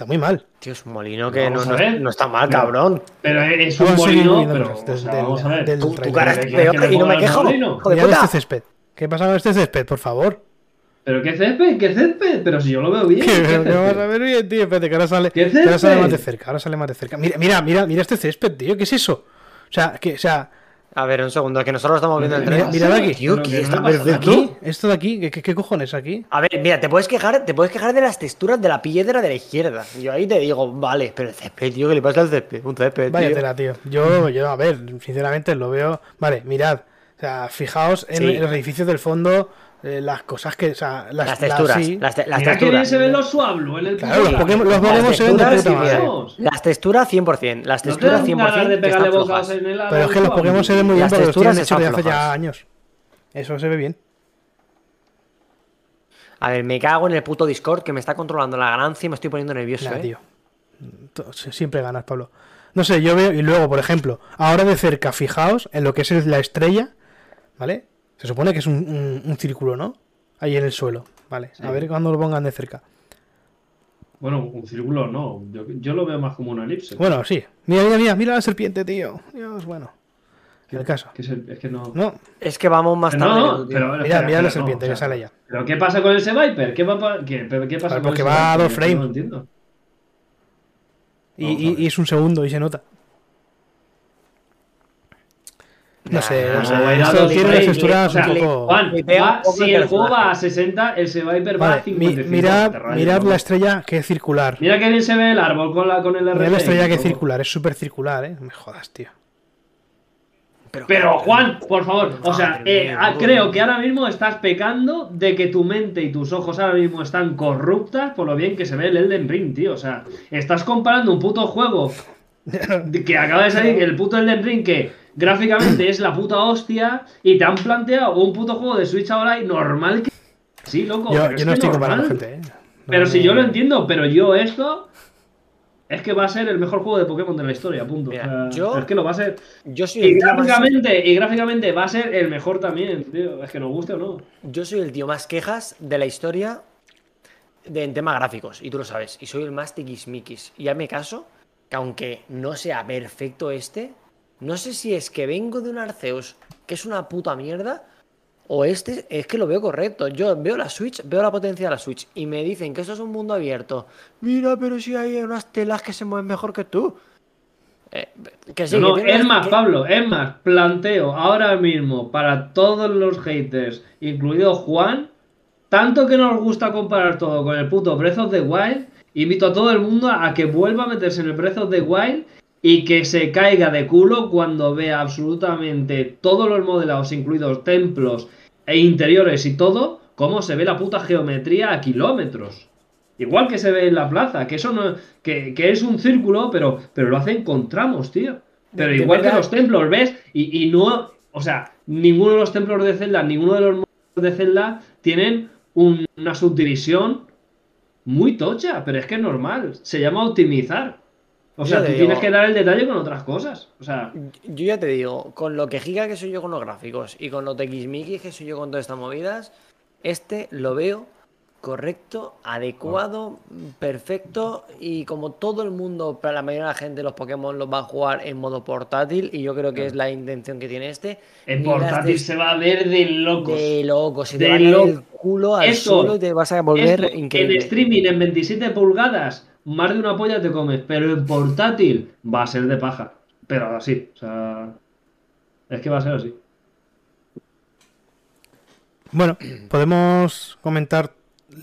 [SPEAKER 2] Está muy mal.
[SPEAKER 3] Tío, es un molino que no, no- no está mal,
[SPEAKER 4] Pero-
[SPEAKER 3] cabrón.
[SPEAKER 4] Pero es un molino, pero o sea,
[SPEAKER 2] del-
[SPEAKER 4] vamos a ver.
[SPEAKER 2] del
[SPEAKER 3] Tu, cara es
[SPEAKER 4] ¿Qué quieres
[SPEAKER 3] peor
[SPEAKER 4] que le
[SPEAKER 3] y no me quejo. puta.
[SPEAKER 2] este césped. ¿Qué pasa con este césped, por favor?
[SPEAKER 4] Pero qué césped, qué césped, pero si yo lo veo bien.
[SPEAKER 2] Que
[SPEAKER 4] ¿qué césped?
[SPEAKER 2] vas a ver bien, tío. Espérate, que ahora sale,
[SPEAKER 4] ¿Qué
[SPEAKER 2] ahora sale más de cerca. Ahora sale más de cerca. Mira, mira, mira, mira este césped, tío. ¿Qué es eso? O sea, que, o sea,
[SPEAKER 3] A ver, un segundo, que nosotros estamos viendo el tren.
[SPEAKER 2] mira, mirad aquí.
[SPEAKER 3] Tío, que
[SPEAKER 4] que no
[SPEAKER 3] está
[SPEAKER 2] aquí, esto de aquí, ¿qué, qué, qué cojones aquí?
[SPEAKER 3] A ver, mira, te puedes quejar, te puedes quejar de las texturas de la piedra de la izquierda. Yo ahí te digo, vale, pero el césped, tío, ¿qué le pasa al césped? Un césped, tío.
[SPEAKER 2] Váyatela, tío. Yo, yo, a ver, sinceramente lo veo. Vale, mirad. O sea, fijaos en,
[SPEAKER 3] Sí.
[SPEAKER 2] en los edificios del fondo, eh, las cosas que. O sea, las,
[SPEAKER 3] Las texturas,
[SPEAKER 2] sí.
[SPEAKER 3] las, te- las
[SPEAKER 4] Mira que bien
[SPEAKER 3] texturas.
[SPEAKER 4] se ven los en el
[SPEAKER 2] Claro, los. Pokémon, los
[SPEAKER 3] Las
[SPEAKER 2] Pokémon se ven de
[SPEAKER 3] texturas,
[SPEAKER 2] puta madre.
[SPEAKER 3] Las texturas 100%, las
[SPEAKER 4] ¿No te
[SPEAKER 3] texturas
[SPEAKER 4] dan
[SPEAKER 3] 100%
[SPEAKER 4] ganas de
[SPEAKER 3] que
[SPEAKER 4] pegarle
[SPEAKER 3] están
[SPEAKER 4] bocas
[SPEAKER 3] flojas.
[SPEAKER 4] en el
[SPEAKER 2] Pero es que los? Pokémon se ven muy bien
[SPEAKER 3] Las
[SPEAKER 2] porque los
[SPEAKER 3] texturas
[SPEAKER 2] tienen hechos de
[SPEAKER 3] están
[SPEAKER 2] hace ya años. Eso se ve bien.
[SPEAKER 3] A ver, me cago en el puto Discord que me está controlando la ganancia y me estoy poniendo nervioso,
[SPEAKER 2] Nah,
[SPEAKER 3] eh.
[SPEAKER 2] tío. Siempre ganas, Pablo. No sé, yo veo. Y luego, por ejemplo, ahora de cerca, fijaos en lo que es la estrella. ¿Vale? Se supone que es un, un- un círculo, ¿no? Ahí en el suelo. Vale. A ver cuando lo pongan de cerca.
[SPEAKER 4] Bueno, un círculo no. Yo, yo lo veo más como una elipse.
[SPEAKER 2] Bueno, sí. Mira, mira, mira, mira la serpiente, tío. Dios, bueno. El caso.
[SPEAKER 4] Que es, el- es que no.
[SPEAKER 2] No,
[SPEAKER 3] Es que vamos más
[SPEAKER 4] Pero
[SPEAKER 3] tarde.
[SPEAKER 4] no,
[SPEAKER 3] que
[SPEAKER 4] no, pero.
[SPEAKER 2] mira,
[SPEAKER 4] espera,
[SPEAKER 2] mira la serpiente
[SPEAKER 4] no,
[SPEAKER 2] que
[SPEAKER 4] o sea,
[SPEAKER 2] sale ya.
[SPEAKER 4] ¿Pero qué pasa con ese Viper? ¿Qué, va pa- qué, pero qué pasa con
[SPEAKER 2] porque
[SPEAKER 4] ese
[SPEAKER 2] va a dos frames.
[SPEAKER 4] No lo entiendo.
[SPEAKER 2] Y es un segundo y se nota. No sé, no sé. Esto tiene texturas un poco.
[SPEAKER 4] Juan, si
[SPEAKER 3] el
[SPEAKER 4] el juego va a 60, ese Viper va a
[SPEAKER 2] mi-
[SPEAKER 4] 55.
[SPEAKER 2] mirad, mirad
[SPEAKER 4] ¿no?
[SPEAKER 2] la estrella que es circular.
[SPEAKER 4] Mira que bien se ve el árbol con, la, con el
[SPEAKER 2] Mirad
[SPEAKER 4] RT.
[SPEAKER 2] la estrella que es circular, es súper circular, eh. Me jodas, tío.
[SPEAKER 4] Pero Juan, por favor, o sea, eh, ah, creo que ahora mismo estás pecando de que tu mente y tus ojos ahora mismo están corruptas por lo bien que se ve el Elden Ring, tío. O sea, estás comparando un puto juego que acaba de salir, el puto Elden Ring, que gráficamente es la puta hostia, y te han planteado un puto juego de Switch ahora y normal que. Sí, loco.
[SPEAKER 2] Yo,
[SPEAKER 4] pero
[SPEAKER 2] yo
[SPEAKER 4] es
[SPEAKER 2] no estoy
[SPEAKER 4] normal.
[SPEAKER 2] comparando gente, ¿eh? No
[SPEAKER 4] Pero si yo lo entiendo, pero yo esto. Es que va a ser el mejor juego de Pokémon de la historia, punto.
[SPEAKER 3] Mira,
[SPEAKER 4] O sea,
[SPEAKER 3] yo-
[SPEAKER 4] Es que lo va a ser.
[SPEAKER 3] Yo soy,
[SPEAKER 4] Y
[SPEAKER 3] el tío más,
[SPEAKER 4] gráficamente, y gráficamente va a ser el mejor también, tío. Es que nos guste o no.
[SPEAKER 3] yo soy el tío más quejas de la historia de, en temas gráficos, y tú lo sabes. Y soy el más tiquismiquis. Y ya me caso que aunque no sea perfecto este, no sé si es que vengo de un Arceus que es una puta mierda, o este es que lo veo correcto. Yo veo la Switch, veo la potencia de la Switch, y me dicen que esto es un mundo abierto. Mira, pero si hay unas telas que se mueven mejor que tú. Eh, que sí,
[SPEAKER 4] No,
[SPEAKER 3] que
[SPEAKER 4] no, es más,
[SPEAKER 3] que-
[SPEAKER 4] Pablo, es más, planteo ahora mismo para todos los haters, incluido Juan, tanto que nos gusta comparar todo con el puto Breath of the Wild, invito a todo el mundo a que vuelva a meterse en el Breath of the Wild y que se caiga de culo cuando vea absolutamente todos los modelados, incluidos templos e interiores y todo, cómo se ve la puta geometría a kilómetros. Igual que se ve en la plaza, que eso no. que, que es un círculo, pero, pero lo hacen con tramos, tío. Pero igual que los templos, ¿ves? Y, y no. O sea, ninguno de los templos de Zelda, ninguno de los modos de Zelda tienen un- una subdivisión muy tocha, pero es que es normal. Se llama optimizar. O sea,
[SPEAKER 3] te
[SPEAKER 4] tú
[SPEAKER 3] digo-
[SPEAKER 4] tienes que dar el detalle con otras cosas. O sea,
[SPEAKER 3] Yo ya te digo, con lo que giga que soy yo con los gráficos y con lo tequismiquis que soy yo con todas estas movidas, este lo veo correcto, adecuado, perfecto y como todo el mundo, para la mayoría de la gente los Pokémon los va a jugar en modo portátil y yo creo que es la intención que tiene este.
[SPEAKER 4] en portátil
[SPEAKER 3] de-
[SPEAKER 4] se va a ver de locos.
[SPEAKER 3] De loco, se te
[SPEAKER 4] De
[SPEAKER 3] va a el culo al
[SPEAKER 4] Eso-
[SPEAKER 3] suelo y te vas a volver
[SPEAKER 4] Esto,
[SPEAKER 3] increíble.
[SPEAKER 4] En streaming en 27 pulgadas, más de una polla te comes, pero en portátil va a ser de paja. Pero así, o sea. Es que va a ser así.
[SPEAKER 2] Bueno, podemos comentar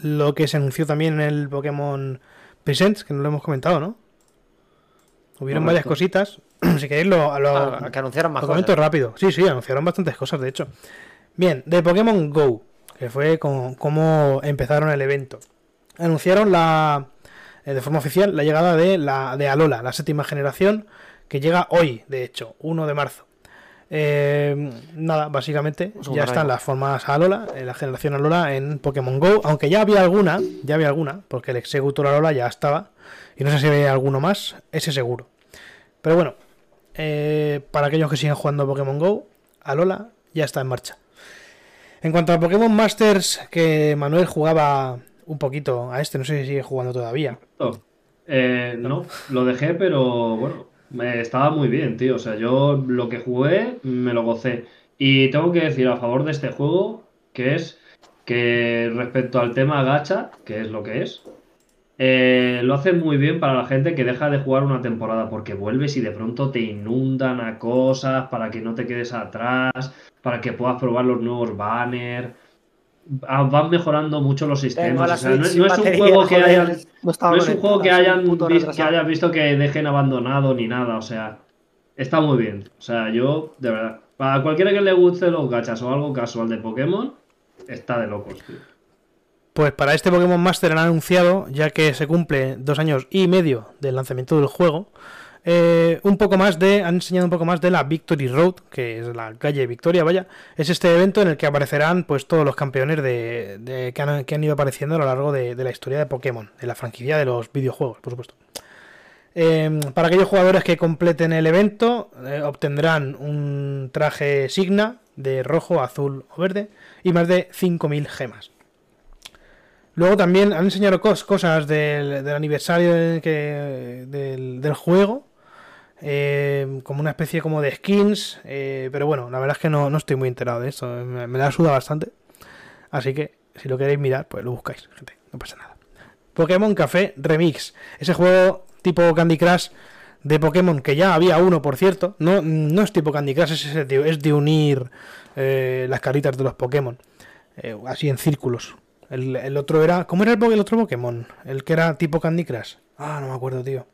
[SPEAKER 2] lo que se anunció también en el Pokémon Presents, que no lo hemos comentado, ¿no? Hubieron varias cositas. si queréis lo, lo-
[SPEAKER 3] Ah, que anunciaron más
[SPEAKER 2] lo comento
[SPEAKER 3] cosas.
[SPEAKER 2] rápido. Sí, sí, anunciaron bastantes cosas, de hecho. Bien, de Pokémon Go, que fue con, cómo empezaron el evento. Anunciaron la de forma oficial la llegada de la de Alola, la séptima generación, que llega hoy, de hecho, 1 de marzo. Eh, nada, básicamente ya están las formas Alola, eh, la generación Alola en Pokémon Go, aunque ya había alguna, ya había alguna, porque el Executor Alola ya estaba, y no sé si había alguno más, ese seguro. Pero bueno, eh, para aquellos que siguen jugando Pokémon Go, Alola ya está en marcha. En cuanto a Pokémon Masters, que Manuel jugaba un poquito a este, no sé si sigue jugando todavía.
[SPEAKER 4] Eh, no, lo dejé, pero bueno, me estaba muy bien, tío. O sea, yo lo que jugué me lo gocé. Y tengo que decir a favor de este juego, que es que respecto al tema gacha, que es lo que es, eh, lo hace muy bien para la gente que deja de jugar una temporada, porque vuelves y de pronto te inundan a cosas para que no te quedes atrás, para que puedas probar los nuevos banners. Van mejorando mucho los sistemas. o sea, no, es un
[SPEAKER 3] batería,
[SPEAKER 4] juego que hayan.
[SPEAKER 3] no estaba
[SPEAKER 4] No es un juego que hayan,
[SPEAKER 3] puto
[SPEAKER 4] vis- que hayas visto que dejen abandonado ni nada. O sea, está muy bien. O sea, yo, de verdad, para cualquiera que le guste los gachas o algo casual de Pokémon, está de locos, tío.
[SPEAKER 2] Pues para este Pokémon Master han anunciado, ya que se cumple dos años y medio del lanzamiento del juego, eh, un poco más de, han enseñado un poco más de la Victory Road, que es la calle Victoria, vaya. Es este evento en el que aparecerán pues todos los campeones de, que, han, que han ido apareciendo a lo largo de, la historia de Pokémon, de la franquicia de los videojuegos, por supuesto. Eh, para aquellos jugadores que completen el evento, eh, obtendrán un traje Signa de rojo, azul o verde y más de 5.000 gemas. Luego también han enseñado cos- cosas del, del aniversario del juego, eh, como una especie como de skins, eh, pero bueno, la verdad es que no, no estoy muy enterado de esto, me, la suda bastante. Así que si lo queréis mirar, pues lo buscáis, gente, no pasa nada. Pokémon Café Remix, ese juego tipo Candy Crush de Pokémon, que ya había uno, por cierto, no, no es tipo Candy Crush, es, de, unir eh, las caritas de los Pokémon, eh, así en círculos. El, otro era. ¿Cómo era el, el otro Pokémon? El que era tipo Candy Crush. Ah, no me acuerdo, tío.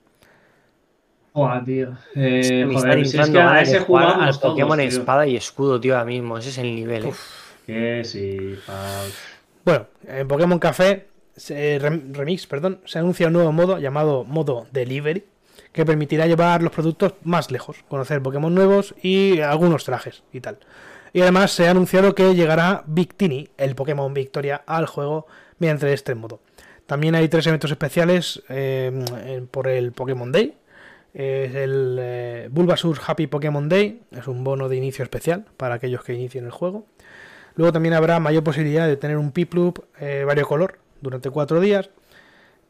[SPEAKER 4] Buah, tío. Eh,
[SPEAKER 3] me está
[SPEAKER 4] joder, si es
[SPEAKER 3] entrando
[SPEAKER 4] que a
[SPEAKER 3] ganas
[SPEAKER 4] ese
[SPEAKER 3] jugar
[SPEAKER 4] jugamos
[SPEAKER 3] al Pokémon
[SPEAKER 4] todos, tío.
[SPEAKER 3] Espada y Escudo, tío, ahora mismo. Ese es el nivel, ¿eh?
[SPEAKER 4] Que sí, pa-
[SPEAKER 2] Bueno, en Pokémon Café se- Rem- Remix, perdón, se anuncia un nuevo modo llamado modo Delivery que permitirá llevar los productos más lejos, conocer Pokémon nuevos y algunos trajes y tal. Y además se ha anunciado que llegará Victini, el Pokémon Victoria, al juego mediante este modo. También hay tres eventos especiales eh, por el Pokémon Day. Es el eh, Bulbasaur Happy Pokémon Day, es un bono de inicio especial para aquellos que inicien el juego. Luego también habrá mayor posibilidad de tener un Piplup eh, variocolor durante cuatro días.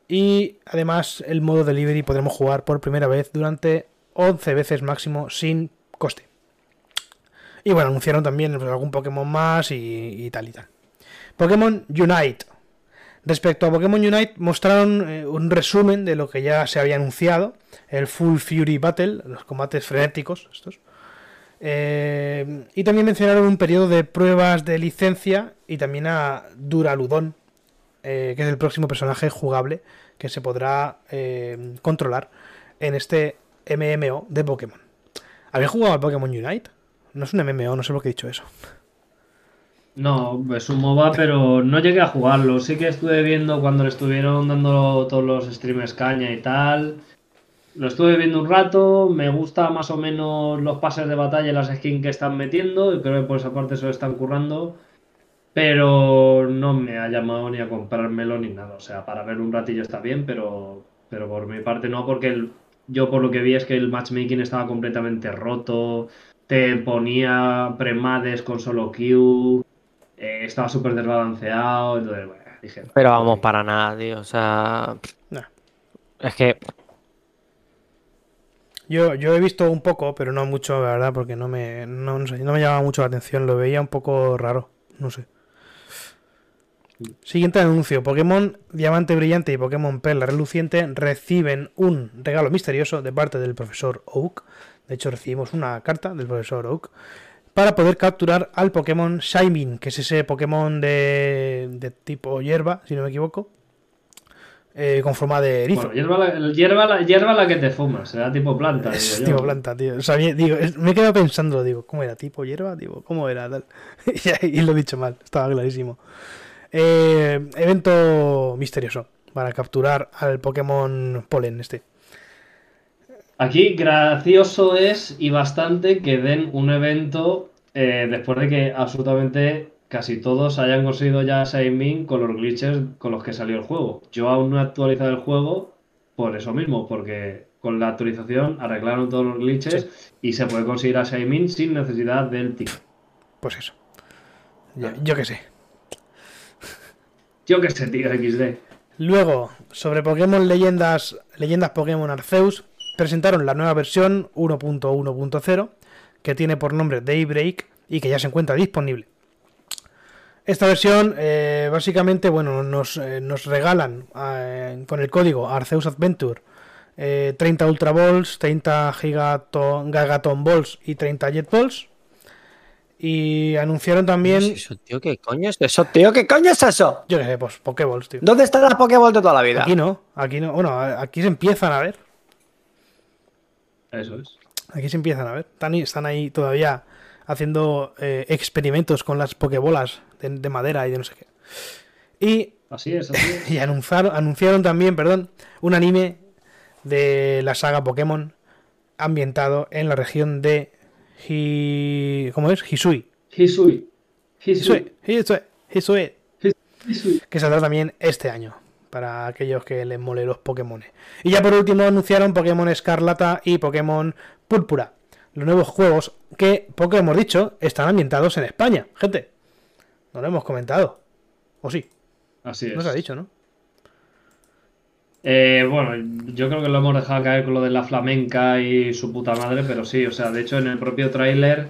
[SPEAKER 2] Y además el modo delivery podremos jugar por primera vez durante 11 veces máximo sin coste. Y bueno, anunciaron también pues, algún Pokémon más y, y tal y tal. Pokémon Unite. Respecto a Pokémon Unite, mostraron eh, un resumen de lo que ya se había anunciado: el Full Fury Battle, los combates frenéticos, estos. Eh, y también mencionaron un periodo de pruebas de licencia y también a Duraludon, eh, que es el próximo personaje jugable que se podrá eh, controlar en este MMO de Pokémon. ¿Habéis jugado al Pokémon Unite? No es un MMO, no sé por qué he dicho eso.
[SPEAKER 4] No, es un MOBA, pero no llegué a jugarlo. Sí que estuve viendo cuando le estuvieron dando todos los streamers caña y tal. Lo estuve viendo un rato, me gusta más o menos los pases de batalla y las skins que están metiendo, y creo que por esa parte se lo están currando. Pero no me ha llamado ni a comprármelo ni nada. O sea, para ver un ratillo está bien, pero, pero por mi parte no, porque el- yo por lo que vi es que el matchmaking estaba completamente roto. Te ponía premades con solo Q. eh, estaba súper desbalanceado. Entonces, bueno, dije.
[SPEAKER 3] Pero vamos, para nada, tío. O sea. Es que.
[SPEAKER 2] Yo, yo he visto un poco, pero no mucho, la verdad, porque no me, no, no me llamaba mucho la atención. Lo veía un poco raro, no sé. Siguiente anuncio: Pokémon Diamante Brillante y Pokémon Perla Reluciente reciben un regalo misterioso de parte del profesor Oak. De hecho, recibimos una carta del profesor Oak para poder capturar al Pokémon Shaymin, que es ese Pokémon de, de tipo hierba, si no me equivoco, eh, con forma de erizo.
[SPEAKER 4] Bueno, hierba la, hierba, la, hierba la que te fumas, será tipo planta.
[SPEAKER 2] Es
[SPEAKER 4] digo yo.
[SPEAKER 2] tipo planta, tío. O sea, bien- digo, me he quedado pensando, digo, ¿cómo era? ¿Tipo hierba? Digo, ¿cómo era? Tal. y, lo he dicho mal, estaba clarísimo. Eh, evento misterioso para capturar al Pokémon Polen este.
[SPEAKER 4] Aquí gracioso es y bastante que den un evento eh, después de que absolutamente casi todos hayan conseguido ya Min con los glitches con los que salió el juego. Yo aún no he actualizado el juego por eso mismo, porque con la actualización arreglaron todos los glitches y se puede conseguir a Min sin necesidad del tick.
[SPEAKER 2] Pues eso. Yo, yo qué sé.
[SPEAKER 4] Yo qué sé, tío, XD.
[SPEAKER 2] Luego, sobre Pokémon Leyendas, Leyendas Pokémon Arceus, presentaron la nueva versión 1.1.0 que tiene por nombre Daybreak y que ya se encuentra disponible. Esta versión, eh, básicamente, bueno, nos, eh, nos regalan eh, con el código Arceus Adventure eh, 30 Ultra Balls, 30 Gigaton, Gagaton Balls y 30 Jet Balls. Y anunciaron también,
[SPEAKER 3] ¿Qué es eso, tío? ¿Qué coño es eso, tío? ¿Qué coño es eso?
[SPEAKER 2] yo qué sé, pues Pokéballs, tío.
[SPEAKER 3] ¿Dónde están las Pokéball de toda la vida?
[SPEAKER 2] Aquí no, aquí no, bueno, aquí se empiezan a ver.
[SPEAKER 4] Eso es.
[SPEAKER 2] Aquí se empiezan a ver. Están, ahí- están ahí todavía haciendo eh, experimentos con las pokebolas de, de madera y de no sé qué. Y,
[SPEAKER 4] Así es, así es.
[SPEAKER 2] y anunciaron, anunciaron también, perdón, un anime de la saga Pokémon ambientado en la región de Hi... ¿Cómo es? Hisui.
[SPEAKER 4] Hisui.
[SPEAKER 2] Hisui.
[SPEAKER 4] Hisui.
[SPEAKER 2] Hisui. Hisui. Que saldrá también este año para aquellos que les mole los Pokémon. Y ya por último anunciaron Pokémon Escarlata y Pokémon Púrpura, los nuevos juegos que, porque hemos dicho, están ambientados en España. Gente, no lo hemos comentado. ¿O sí?
[SPEAKER 4] Así es.
[SPEAKER 2] No se ha dicho, ¿no?
[SPEAKER 4] Eh, bueno, yo creo que lo hemos dejado caer con lo de la flamenca y su puta madre, pero sí, o sea, de hecho en el propio tráiler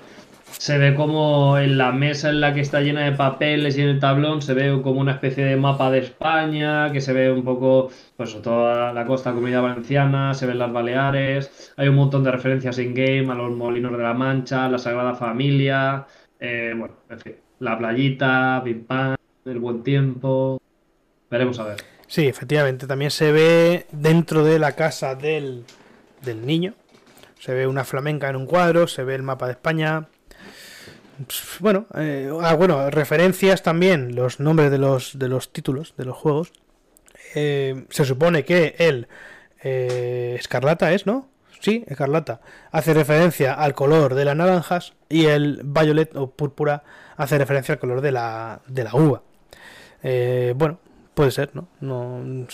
[SPEAKER 4] se ve como en la mesa en la que está llena de papeles y en el tablón se ve como una especie de mapa de España, que se ve un poco, pues toda la costa comunidad valenciana, se ven las Baleares, hay un montón de referencias in-game a los Molinos de la Mancha, la Sagrada Familia, eh, bueno, en fin, la playita, pim pam, el buen tiempo, veremos a ver.
[SPEAKER 2] Sí, efectivamente. También se ve dentro de la casa del, del niño, Se ve una flamenca en un cuadro, se ve el mapa de España. Bueno, eh, ah, bueno, referencias también, los nombres de los, de los títulos de los juegos. Eh, se supone que el eh, Escarlata es, ¿no? Sí, Escarlata. Hace referencia al color de las naranjas y el Violet o Púrpura hace referencia al color de la, de la uva. Eh, bueno, puede ser, ¿no? no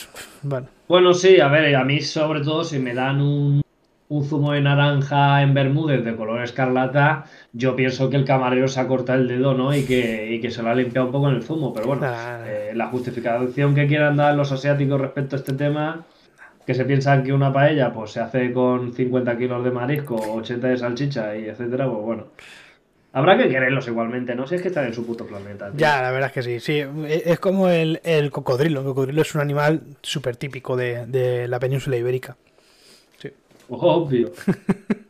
[SPEAKER 2] bueno,
[SPEAKER 4] Bueno, sí, a ver, a mí sobre todo si me dan un, un zumo de naranja en Bermúdez de color escarlata, yo pienso que el camarero se ha cortado el dedo, ¿no? Y que, y que se lo ha limpiado un poco en el zumo. Pero bueno,
[SPEAKER 2] Nah.
[SPEAKER 4] eh, la justificación que quieran dar los asiáticos respecto a este tema, que se piensan que una paella pues se hace con 50 kilos de marisco, 80 de salchicha y etcétera, pues bueno. Habrá que quererlos igualmente, ¿no? Si es que están en su puto planeta. tío.
[SPEAKER 2] ya, la verdad es que sí. Sí, e- es como el, el cocodrilo. El cocodrilo es un animal súper típico de, de la península ibérica.
[SPEAKER 4] Obvio.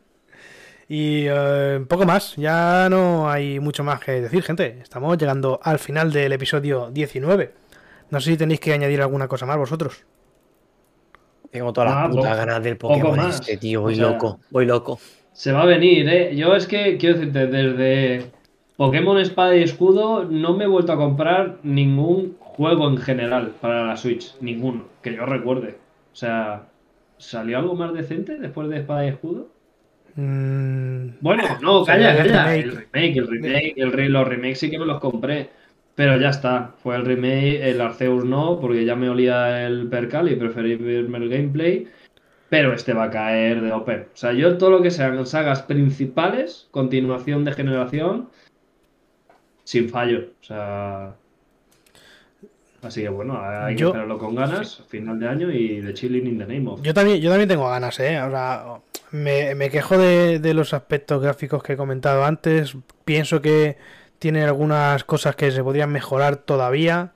[SPEAKER 2] Y eh, poco más, ya no hay mucho más que decir, gente. Estamos llegando al final del episodio 19. No sé si tenéis que añadir alguna cosa más vosotros.
[SPEAKER 3] Tengo todas
[SPEAKER 4] Ah,
[SPEAKER 3] las putas
[SPEAKER 4] poco-
[SPEAKER 3] ganas del Pokémon
[SPEAKER 4] más.
[SPEAKER 3] este, tío.
[SPEAKER 4] O
[SPEAKER 3] Voy
[SPEAKER 4] sea-
[SPEAKER 3] loco, voy loco.
[SPEAKER 4] Se va a venir, ¿eh? Yo es que, quiero decirte, desde Pokémon Espada y Escudo no me he vuelto a comprar ningún juego en general para la Switch. Ninguno, que yo recuerde. O sea, ¿salió algo más decente después de Espada y Escudo?
[SPEAKER 2] Mm,
[SPEAKER 4] Bueno, no, calla, calla. El remake, el remake, el re- los remakes sí que me los compré. Pero ya está, fue el remake, el Arceus no, porque ya me olía el percal y preferí verme el gameplay. Pero este va a caer de Open. O sea, yo todo lo que sean sagas principales, continuación de generación, sin fallo. O sea. Así que bueno, hay que
[SPEAKER 2] Yo-
[SPEAKER 4] esperarlo con ganas, final de año y de chilling in the name of.
[SPEAKER 2] yo, también, yo también tengo ganas, ¿eh? Ahora, me, me quejo de, de los aspectos gráficos que he comentado antes. Pienso que tiene algunas cosas que se podrían mejorar todavía.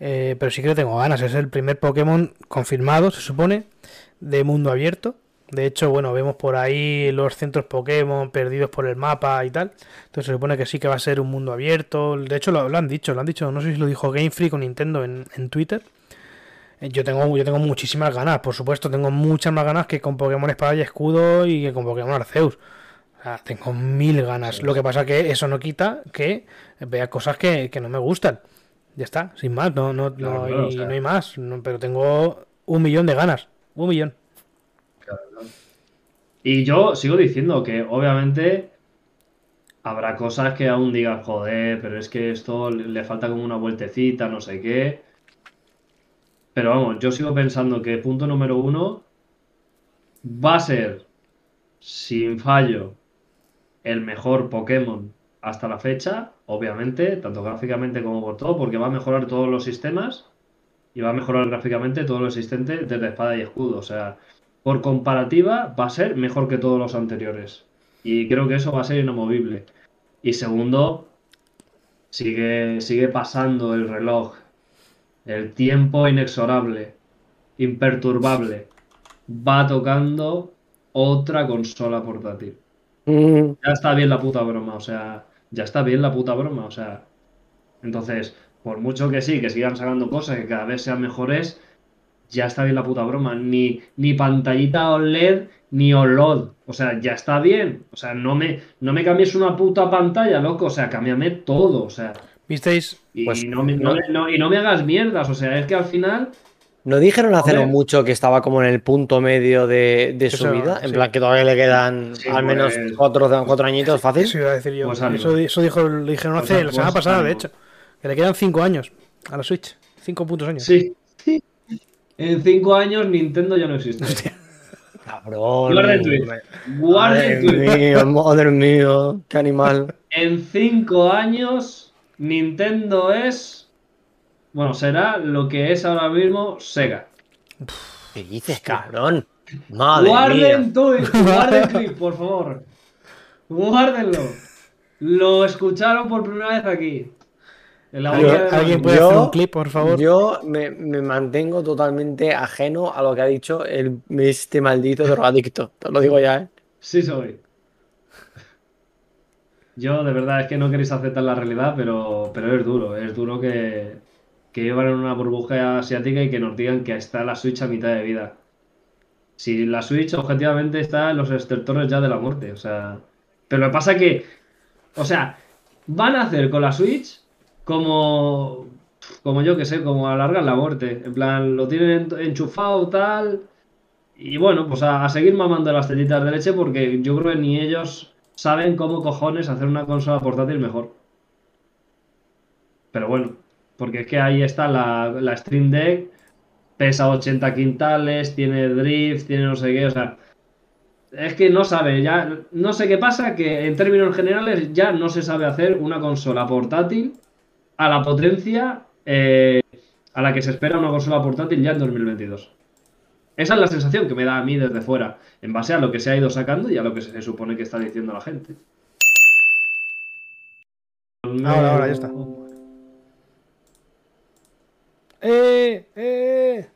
[SPEAKER 2] eh, pero sí que tengo ganas. Es el primer Pokémon confirmado, se supone, de mundo abierto. De hecho, bueno, vemos por ahí los centros Pokémon perdidos por el mapa y tal. Entonces se supone que sí que va a ser un mundo abierto. De hecho, lo, lo han dicho, lo han dicho. No sé si lo dijo Game Freak o Nintendo en, en Twitter. Eh, Yo tengo, yo tengo muchísimas ganas, por supuesto, tengo muchas más ganas que con Pokémon Espada y Escudo y que con Pokémon Arceus. O sea, tengo mil ganas. Lo que pasa que eso no quita que vea cosas que, que no me gustan. Ya está, sin más, no, no, no,
[SPEAKER 4] claro,
[SPEAKER 2] hay, no hay más. no- pero tengo un millón de ganas. Un millón.
[SPEAKER 4] Y yo sigo diciendo que obviamente habrá cosas que aún digas, joder, pero es que esto le falta como una vueltecita, no sé qué. Pero vamos, yo sigo pensando que punto número uno va a ser, sin fallo, el mejor Pokémon hasta la fecha, obviamente, tanto gráficamente como por todo, porque va a mejorar todos los sistemas y va a mejorar gráficamente todo lo existente desde espada y escudo. O sea, por comparativa, va a ser mejor que todos los anteriores. Y creo que eso va a ser inamovible. Y segundo, sigue, sigue pasando el reloj. El tiempo inexorable, imperturbable. Va tocando otra consola portátil.
[SPEAKER 3] Mm,
[SPEAKER 4] Ya está bien la puta broma, o sea, ya está bien la puta broma, o sea. Entonces, por mucho que sí, que sigan sacando cosas que cada vez sean mejores, ya está bien la puta broma. Ni, ni pantallita OLED ni OLOD. O sea, ya está bien. O sea, no me, no me cambies una puta pantalla, loco. O sea, cámbiame todo. O sea,
[SPEAKER 2] ¿Visteis?
[SPEAKER 4] y,
[SPEAKER 3] Pues,
[SPEAKER 4] no, me, no, me- no- y no me hagas mierdas. O sea, es que al final.
[SPEAKER 3] ¿No dijeron hace no mucho que estaba como en el punto medio de, de su vida? En
[SPEAKER 2] sí.
[SPEAKER 3] plan que todavía le quedan
[SPEAKER 4] Sí,
[SPEAKER 3] al menos
[SPEAKER 4] pues-
[SPEAKER 3] cuatro, cuatro añitos fácil.
[SPEAKER 2] Eso iba a decir yo.
[SPEAKER 4] Pues
[SPEAKER 2] eso, eso dijo, lo dijeron hace la semana
[SPEAKER 4] pues
[SPEAKER 2] pasada, de hecho. Que le quedan 5 años a la Switch. 5 putos años.
[SPEAKER 4] Sí. En cinco años Nintendo ya no existe.
[SPEAKER 3] Cabrón.
[SPEAKER 4] Guarda el tweet. Guarda el
[SPEAKER 3] Madre mía, mía, qué animal.
[SPEAKER 4] En cinco años, Nintendo es. Bueno, será lo que es ahora mismo Sega.
[SPEAKER 3] ¿Qué dices, cabrón? Madre mía.
[SPEAKER 4] Guarden tweet, guarden clip, por favor. Guárdenlo. Lo escucharon por primera vez aquí.
[SPEAKER 2] ¿Alguien, puede
[SPEAKER 3] Yo-
[SPEAKER 2] hacer un clip, por favor?
[SPEAKER 3] Yo me, me mantengo totalmente ajeno a lo que ha dicho el, este maldito drogadicto. Te lo digo ya, ¿eh?
[SPEAKER 4] Sí soy. Yo, de verdad, es que no queréis aceptar la realidad, pero, pero es duro. Es duro que, que en una burbuja asiática y que nos digan que está la Switch a mitad de vida. Si la Switch objetivamente está en los estertores ya de la muerte, o sea. Pero lo que pasa que, o sea, van a hacer con la Switch como, como yo que sé, como alargar la muerte. En plan, lo tienen enchufado tal. Y bueno, pues a, seguir mamando las tetitas de leche porque yo creo que ni ellos saben cómo cojones hacer una consola portátil mejor. Pero bueno, porque es que ahí está la, la Stream Deck, pesa 80 quintales, tiene drift, tiene no sé qué, o sea, es que no sabe, ya, no sé qué pasa, que en términos generales ya no se sabe hacer una consola portátil a la potencia eh, a la que se espera una consola portátil ya en 2022. Esa es la sensación que me da a mí desde fuera, en base a lo que se ha ido sacando y a lo que se supone que está diciendo la gente.
[SPEAKER 2] Ahora, ahora, ya está. ¡Eh! ¡Eh!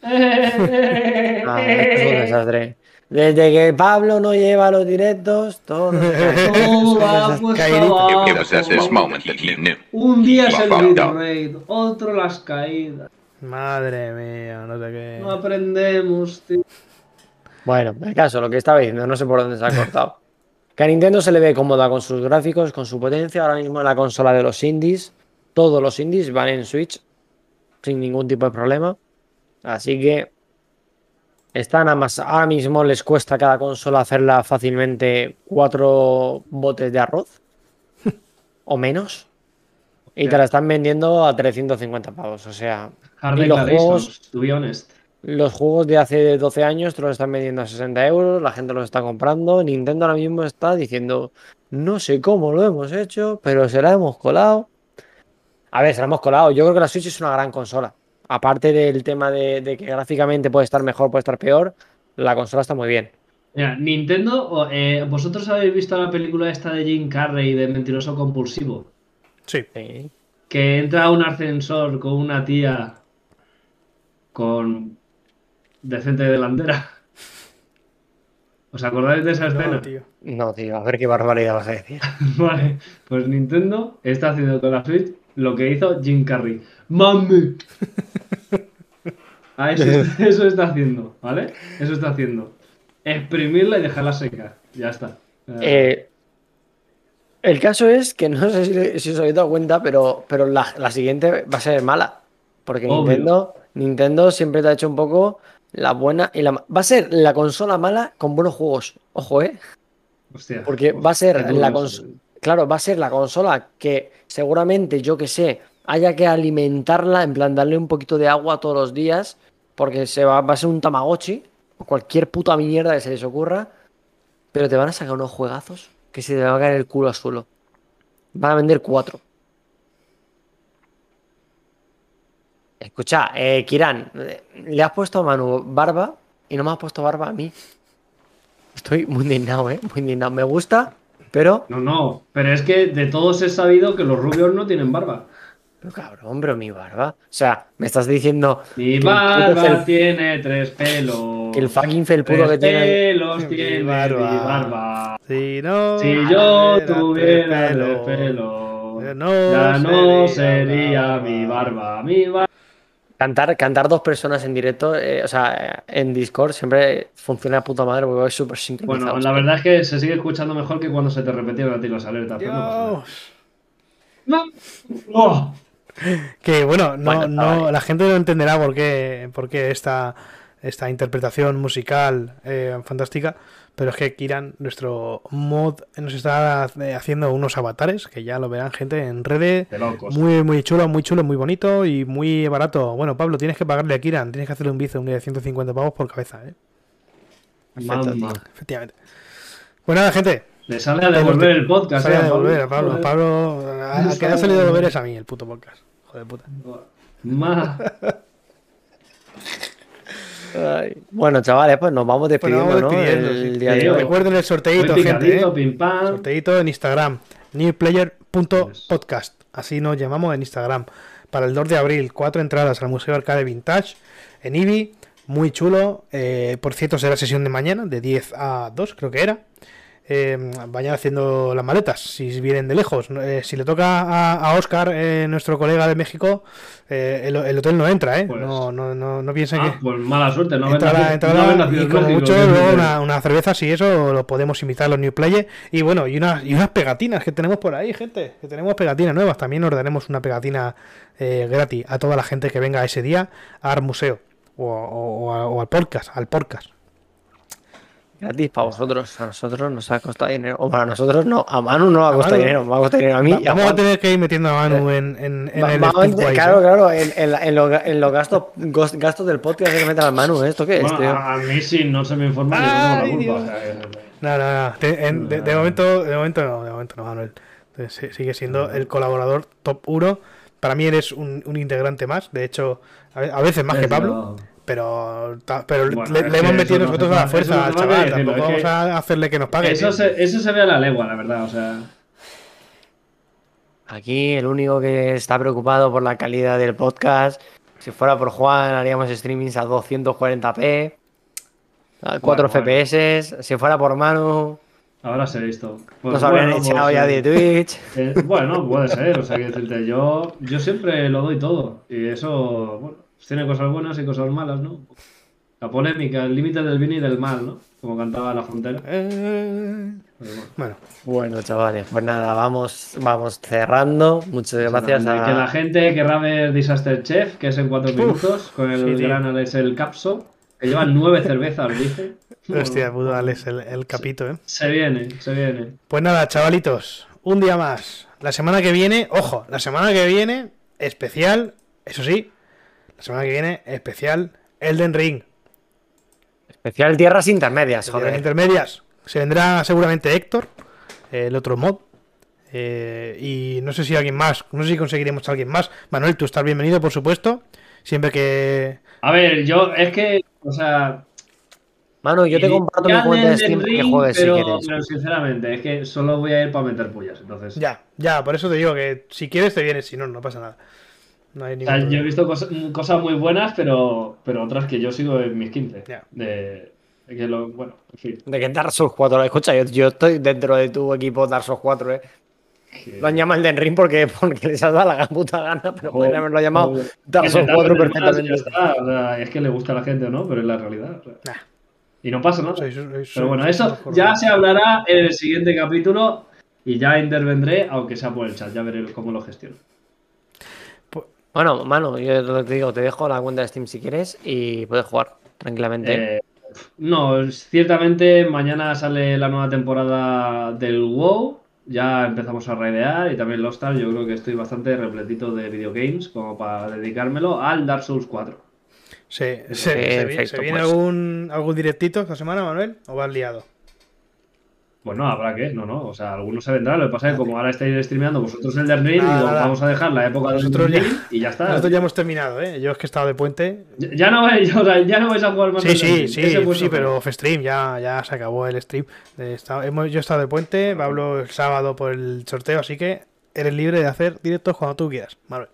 [SPEAKER 3] Es un desastre. Desde que Pablo no lleva los directos, todo.
[SPEAKER 4] Un día es el bitrate, otro las caídas.
[SPEAKER 2] Madre mía, no sé qué.
[SPEAKER 4] No aprendemos, tío.
[SPEAKER 3] Bueno, el caso, lo que estaba diciendo, no sé por dónde se ha cortado. Que a Nintendo se le ve cómoda con sus gráficos, con su potencia. Ahora mismo en la consola de los indies, todos los indies van en Switch sin ningún tipo de problema. Así que están a más. Ahora mismo les cuesta a cada consola hacerla fácilmente cuatro botes de arroz o menos. Y te la están vendiendo a 350 pavos. O sea, Y los juegos-
[SPEAKER 4] to be honest.
[SPEAKER 3] los juegos de hace 12 años te los están vendiendo a 60 euros, la gente los está comprando. Nintendo ahora mismo está diciendo, no sé cómo lo hemos hecho, pero se la hemos colado. A ver, se la hemos colado. Yo creo que la Switch es una gran consola. Aparte del tema de, de que gráficamente puede estar mejor, puede estar peor, la consola está muy bien.
[SPEAKER 4] Mira, Nintendo, eh, ¿vosotros habéis visto la película esta de Jim Carrey de Mentiroso Compulsivo?
[SPEAKER 2] Sí.
[SPEAKER 3] Sí.
[SPEAKER 4] Que entra a un ascensor con una tía con decente delantera. ¿Os acordáis de esa escena?
[SPEAKER 2] No, tío.
[SPEAKER 3] No, tío, a ver qué barbaridad vas a decir.
[SPEAKER 4] Vale, pues Nintendo está haciendo con la Switch lo que hizo Jim Carrey. ¡Mami! Ah, eso, eso está haciendo, ¿vale? Eso está haciendo. Exprimirla y dejarla seca. Ya está.
[SPEAKER 3] Eh, el caso es que no sé si, si os habéis dado cuenta, pero, pero la, la siguiente va a ser mala. Porque
[SPEAKER 4] Obvio.
[SPEAKER 3] Nintendo, Nintendo siempre te ha hecho un poco la buena y la Va a ser la consola mala con buenos juegos. Ojo, ¿eh?
[SPEAKER 4] Hostia.
[SPEAKER 3] Porque va a ser la consola. Claro, va a ser la consola que seguramente, yo que sé, haya que alimentarla, en plan darle un poquito de agua todos los días, porque se va, a ser un Tamagotchi, o cualquier puta mierda que se les ocurra, pero te van a sacar unos juegazos que se te va a caer el culo al suelo. Van a vender cuatro. Escucha, eh, Kiran, le has puesto a Manu barba y no me has puesto barba a mí. Estoy muy indignado, ¿eh? Muy indignado. Me gusta, pero...
[SPEAKER 4] No, no, pero es que de todos he sabido que los rubios no tienen barba.
[SPEAKER 3] Pero cabrón, pero mi barba. O sea, me estás diciendo
[SPEAKER 4] Mi
[SPEAKER 3] que el puto
[SPEAKER 4] barba
[SPEAKER 3] fel-
[SPEAKER 4] tiene tres pelos.
[SPEAKER 3] que el fucking felpudo
[SPEAKER 4] Tres
[SPEAKER 3] que tiene.
[SPEAKER 4] pelos
[SPEAKER 2] Mi
[SPEAKER 4] tiene mi
[SPEAKER 2] barba.
[SPEAKER 4] barba.
[SPEAKER 2] Si no.
[SPEAKER 4] Si yo
[SPEAKER 2] tuviera tres
[SPEAKER 4] tres
[SPEAKER 2] pelos,
[SPEAKER 4] pelos,
[SPEAKER 2] ya no
[SPEAKER 4] ya no
[SPEAKER 2] sería barba.
[SPEAKER 4] mi barba. Mi barba.
[SPEAKER 3] Cantar, cantar dos personas en directo, eh, o sea, en Discord siempre funciona de puta madre porque es súper sincronizado.
[SPEAKER 4] Bueno, la verdad es que se sigue escuchando mejor que cuando se te repetían a ti las alertas. pero no pasa nada.
[SPEAKER 2] Dios.
[SPEAKER 4] No. Oh.
[SPEAKER 2] Que bueno, no,
[SPEAKER 3] Bueno,
[SPEAKER 2] no, la gente no entenderá por qué, por qué esta, esta interpretación musical eh, fantástica, pero es que Kiran, nuestro mod, nos está haciendo unos avatares que ya lo verán gente en redes. Muy, muy chulo, muy chulo, muy bonito y muy barato. Bueno, Pablo, tienes que pagarle a Kiran, tienes que hacerle un bizum de 150 pavos por cabeza, ¿eh? Efectivamente. Bueno, nada, gente.
[SPEAKER 4] Le sale a devolver el podcast.
[SPEAKER 2] Sale
[SPEAKER 4] eh,
[SPEAKER 2] a devolver a
[SPEAKER 4] Pablo.
[SPEAKER 2] Pablo. Pablo, a, a que ha salido a devolver es a mí el puto podcast. Joder puta.
[SPEAKER 3] Ay, Bueno, chavales, pues nos vamos despidiendo,
[SPEAKER 2] vamos
[SPEAKER 3] ¿no?
[SPEAKER 2] despidiendo,
[SPEAKER 3] El día de hoy.
[SPEAKER 2] Recuerden el sorteito, gente. ¿eh?
[SPEAKER 4] pim pam.
[SPEAKER 2] Sorteito en Instagram. Newplayer.podcast. Así nos llamamos en Instagram. Para el 2 de abril, cuatro entradas al Museo Arcade Vintage en Ibi. Muy chulo. Eh, por cierto, será sesión de mañana, de 10 a 2, creo que era. Eh, vayan haciendo las maletas, si vienen de lejos. Eh, si le toca a, a Oscar, eh, nuestro colega de México, eh, el, el hotel no entra, ¿eh?
[SPEAKER 4] Pues-
[SPEAKER 2] no, no, no, no piensen
[SPEAKER 4] Ah,
[SPEAKER 2] que...
[SPEAKER 4] pues mala suerte, no
[SPEAKER 2] Entrará, entrará
[SPEAKER 4] no
[SPEAKER 2] y como mucho luego una, una cerveza, si eso lo podemos invitar a los New Players. Y bueno, y unas, y unas pegatinas que tenemos por ahí, gente. Que tenemos pegatinas nuevas. También nos daremos una pegatina eh, gratis a toda la gente que venga ese día a Art Museo o, o- o a- o al podcast, al podcast.
[SPEAKER 3] Gratis para vosotros. A nosotros nos ha costado dinero. O para nosotros no. A Manu no va a
[SPEAKER 2] A
[SPEAKER 3] costar
[SPEAKER 2] Manu.
[SPEAKER 3] dinero. Me va a costar dinero a mí.
[SPEAKER 2] Va-
[SPEAKER 3] y a
[SPEAKER 2] vamos a tener que ir metiendo a Manu en, en, en
[SPEAKER 3] Va-
[SPEAKER 2] el
[SPEAKER 3] vamos a- claro,
[SPEAKER 2] ¿eh?
[SPEAKER 3] claro, en, en, la- en los, en los gastos, gastos del podcast hay que meter al Manu, ¿eh? ¿Esto qué es,
[SPEAKER 4] Bueno,
[SPEAKER 3] tío?
[SPEAKER 4] a, a mí sí no se me informa, yo no tengo
[SPEAKER 2] Ay,
[SPEAKER 4] la culpa.
[SPEAKER 2] No, no, no. De, en- de- de momento, de momento no, de momento no, Manuel. Eh, Sigue siendo el colaborador top 1. Para mí eres un, un integrante más. De hecho, a ve- a veces más que
[SPEAKER 4] Pero-
[SPEAKER 2] Pablo. Pero, pero
[SPEAKER 4] Bueno,
[SPEAKER 2] le, hemos metido
[SPEAKER 4] no
[SPEAKER 2] nosotros a la fuerza al chaval.
[SPEAKER 4] decirlo,
[SPEAKER 2] Tampoco vamos a hacerle que nos pague.
[SPEAKER 4] Eso se, eso se ve a la legua, la verdad. O sea,
[SPEAKER 3] Aquí el único que está preocupado por la calidad del podcast, si fuera por Juan, haríamos streamings a 240p, a 4
[SPEAKER 4] Bueno, bueno.
[SPEAKER 3] FPS. Si fuera por Manu,
[SPEAKER 4] ahora se ha visto. Pues
[SPEAKER 3] nos habrían
[SPEAKER 4] bueno,
[SPEAKER 3] echado
[SPEAKER 4] pues,
[SPEAKER 3] ya
[SPEAKER 4] eh,
[SPEAKER 3] de Twitch.
[SPEAKER 4] eh, bueno, puede ser. O sea, que decirte, yo, yo siempre lo doy todo. Y eso, bueno, pues tiene cosas buenas y cosas malas, ¿no? La polémica, el límite del bien y del mal, ¿no? Como cantaba La Frontera.
[SPEAKER 2] Eh,
[SPEAKER 4] bueno.
[SPEAKER 2] Bueno,
[SPEAKER 3] Bueno, chavales, pues nada, vamos, vamos cerrando. Muchas gracias
[SPEAKER 4] Que la
[SPEAKER 3] a.
[SPEAKER 4] gente querrá ver Disaster Chef, que es en cuatro minutos, con el
[SPEAKER 2] sí,
[SPEAKER 4] gran Alex el Capso, que lleva nueve cervezas, dice.
[SPEAKER 2] hostia, pudo darles el, el capito, ¿eh?
[SPEAKER 4] Se viene, se viene.
[SPEAKER 2] Pues nada, chavalitos, un día más. La semana que viene, ojo, la semana que viene, especial, eso sí, la semana que viene, especial Elden Ring.
[SPEAKER 3] Especial Tierras Intermedias, joder.
[SPEAKER 2] intermedias. Se vendrá seguramente Héctor, el otro mod. eh, y no sé si alguien más, no sé si conseguiremos a alguien más. Manuel, tú estás bienvenido, por supuesto. Siempre que.
[SPEAKER 4] A ver, yo, es que, o sea.
[SPEAKER 3] Manu, yo te comparto mi cuenta de
[SPEAKER 4] Elden
[SPEAKER 3] Steam para que
[SPEAKER 4] Ring,
[SPEAKER 3] juegues
[SPEAKER 4] pero,
[SPEAKER 3] si quieres.
[SPEAKER 4] Pero sinceramente, es que solo voy a ir para meter pullas, entonces.
[SPEAKER 2] Ya, ya, por eso te digo que si quieres te vienes, si no, no pasa nada. No hay
[SPEAKER 4] O
[SPEAKER 2] ningún
[SPEAKER 4] sea, yo he visto cosas, cosas muy buenas, pero, pero otras que yo sigo en mis 15.
[SPEAKER 2] Ya.
[SPEAKER 4] De, de que lo, bueno, en fin.
[SPEAKER 3] De que Dark Souls 4, escucha, yo, yo estoy dentro de tu equipo Dark Souls 4, eh. Lo han llamado Elden Ring porque, porque les ha dado la puta gana, pero podrían haberlo llamado
[SPEAKER 4] Joder.
[SPEAKER 3] Dark Souls
[SPEAKER 4] se tarde
[SPEAKER 3] 4
[SPEAKER 4] más, ya
[SPEAKER 3] perfectamente.
[SPEAKER 4] está, o sea, es que le gusta a la gente o no, pero es la realidad. o sea.
[SPEAKER 2] Nah.
[SPEAKER 4] Y no pasa nada.
[SPEAKER 2] Soy- soy- soy-
[SPEAKER 4] Pero bueno,
[SPEAKER 2] soy
[SPEAKER 4] eso ya se hablará en el siguiente capítulo y ya intervendré, aunque sea por el chat, ya veré cómo lo gestiono.
[SPEAKER 3] Bueno, Manu, yo te digo, te dejo la cuenta de Steam si quieres y puedes jugar tranquilamente.
[SPEAKER 4] Eh, no, ciertamente mañana sale la nueva temporada del WoW, ya empezamos a raidear y también Lost Ark, yo creo que estoy bastante repletito de videogames como para dedicármelo al Dark Souls 4.
[SPEAKER 2] ¿Se, se-
[SPEAKER 3] Perfecto,
[SPEAKER 2] se viene
[SPEAKER 3] pues.
[SPEAKER 2] algún, algún directito esta semana, Manuel? ¿O vas liado?
[SPEAKER 4] Bueno, habrá que, no, no, o sea, algunos se vendrán, lo que pasa es que como ahora estáis streameando vosotros el Elden Ring,
[SPEAKER 2] Nada,
[SPEAKER 4] digo,
[SPEAKER 2] nada.
[SPEAKER 4] vamos a dejar la época del
[SPEAKER 2] Nosotros ya-
[SPEAKER 4] y ya está.
[SPEAKER 2] Nosotros ya hemos terminado, ¿eh? Yo es que he estado de puente.
[SPEAKER 4] Ya- Ya no vais, o sea, ya no vais a jugar más
[SPEAKER 2] Sí, sí, sí, sí,
[SPEAKER 4] su
[SPEAKER 2] pero off stream, ya, ya se acabó el stream. Está- hemos, yo he estado de puente, Pablo el sábado por el sorteo, así que eres libre de hacer directos cuando tú quieras, Manuel.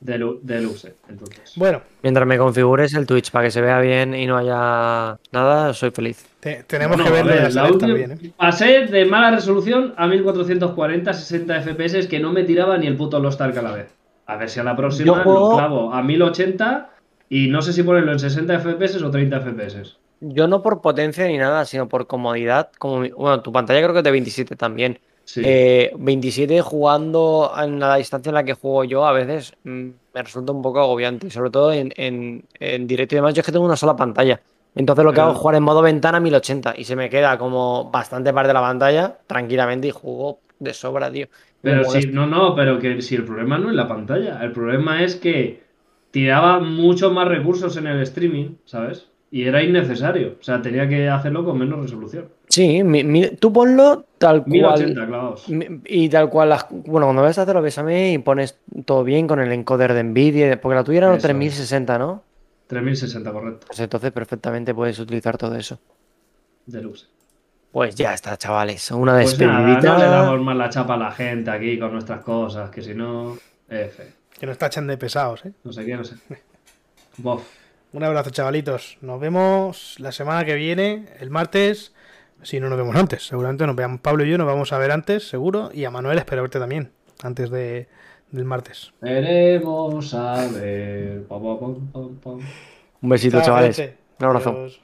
[SPEAKER 4] De, lu- de luxe, entonces.
[SPEAKER 2] Bueno,
[SPEAKER 3] Mientras me configures el Twitch para que se vea bien y no haya nada, soy feliz.
[SPEAKER 2] te- tenemos que
[SPEAKER 4] a
[SPEAKER 2] verle
[SPEAKER 4] ver, la última-
[SPEAKER 2] bien, ¿eh?
[SPEAKER 4] Pasé de mala resolución a 1440 60 FPS que no me tiraba ni el puto Lost Ark a la vez. A ver si a la próxima
[SPEAKER 3] juego-
[SPEAKER 4] lo clavo a 1080 y no sé si ponerlo en 60 FPS o 30 FPS.
[SPEAKER 3] Yo no por potencia ni nada, sino por comodidad. Como mi- bueno, tu pantalla creo que es de 27 también.
[SPEAKER 4] Sí.
[SPEAKER 3] Eh, 27 jugando en la distancia en la que juego yo a veces mm, me resulta un poco agobiante, sobre todo en, en- en directo y demás. Yo es que tengo una sola pantalla. Entonces lo que hago es jugar en modo ventana 1080 y se me queda como bastante parte de la pantalla tranquilamente y juego de sobra, tío.
[SPEAKER 4] Pero si, no, no, pero que si el problema no es la pantalla, el problema es que tiraba mucho más recursos en el streaming, ¿sabes? Y era innecesario, o sea, tenía que hacerlo con menos resolución.
[SPEAKER 3] Sí, mi- mi- tú ponlo tal cual.
[SPEAKER 4] 1080 clavados.
[SPEAKER 3] Mi- Y tal cual, las, bueno, cuando ves a hacerlo bésame y pones todo bien con el encoder de Nvidia, porque la tuya era
[SPEAKER 4] Eso
[SPEAKER 3] un
[SPEAKER 4] es.
[SPEAKER 3] 3060, ¿no?
[SPEAKER 4] 3060, correcto.
[SPEAKER 3] Pues entonces perfectamente puedes utilizar todo eso.
[SPEAKER 4] Deluxe.
[SPEAKER 3] Pues ya está, chavales. Una
[SPEAKER 4] Pues nada,
[SPEAKER 3] despedidita.
[SPEAKER 4] no le damos más la chapa a la gente aquí con nuestras cosas, que si no, F.
[SPEAKER 2] Que nos tachan de pesados, ¿eh?
[SPEAKER 4] No sé qué, no sé. Bof.
[SPEAKER 2] Un abrazo, chavalitos. Nos vemos la semana que viene, el martes, Si no nos vemos antes, seguramente nos veamos. Pablo y yo nos vamos a ver antes, seguro. Y a Manuel espero verte también, antes de, del martes.
[SPEAKER 4] Veremos a ver. Pa, pa.
[SPEAKER 3] Un besito,
[SPEAKER 2] Chao,
[SPEAKER 3] chavales.
[SPEAKER 2] gente.
[SPEAKER 3] Un abrazo.
[SPEAKER 2] Adiós.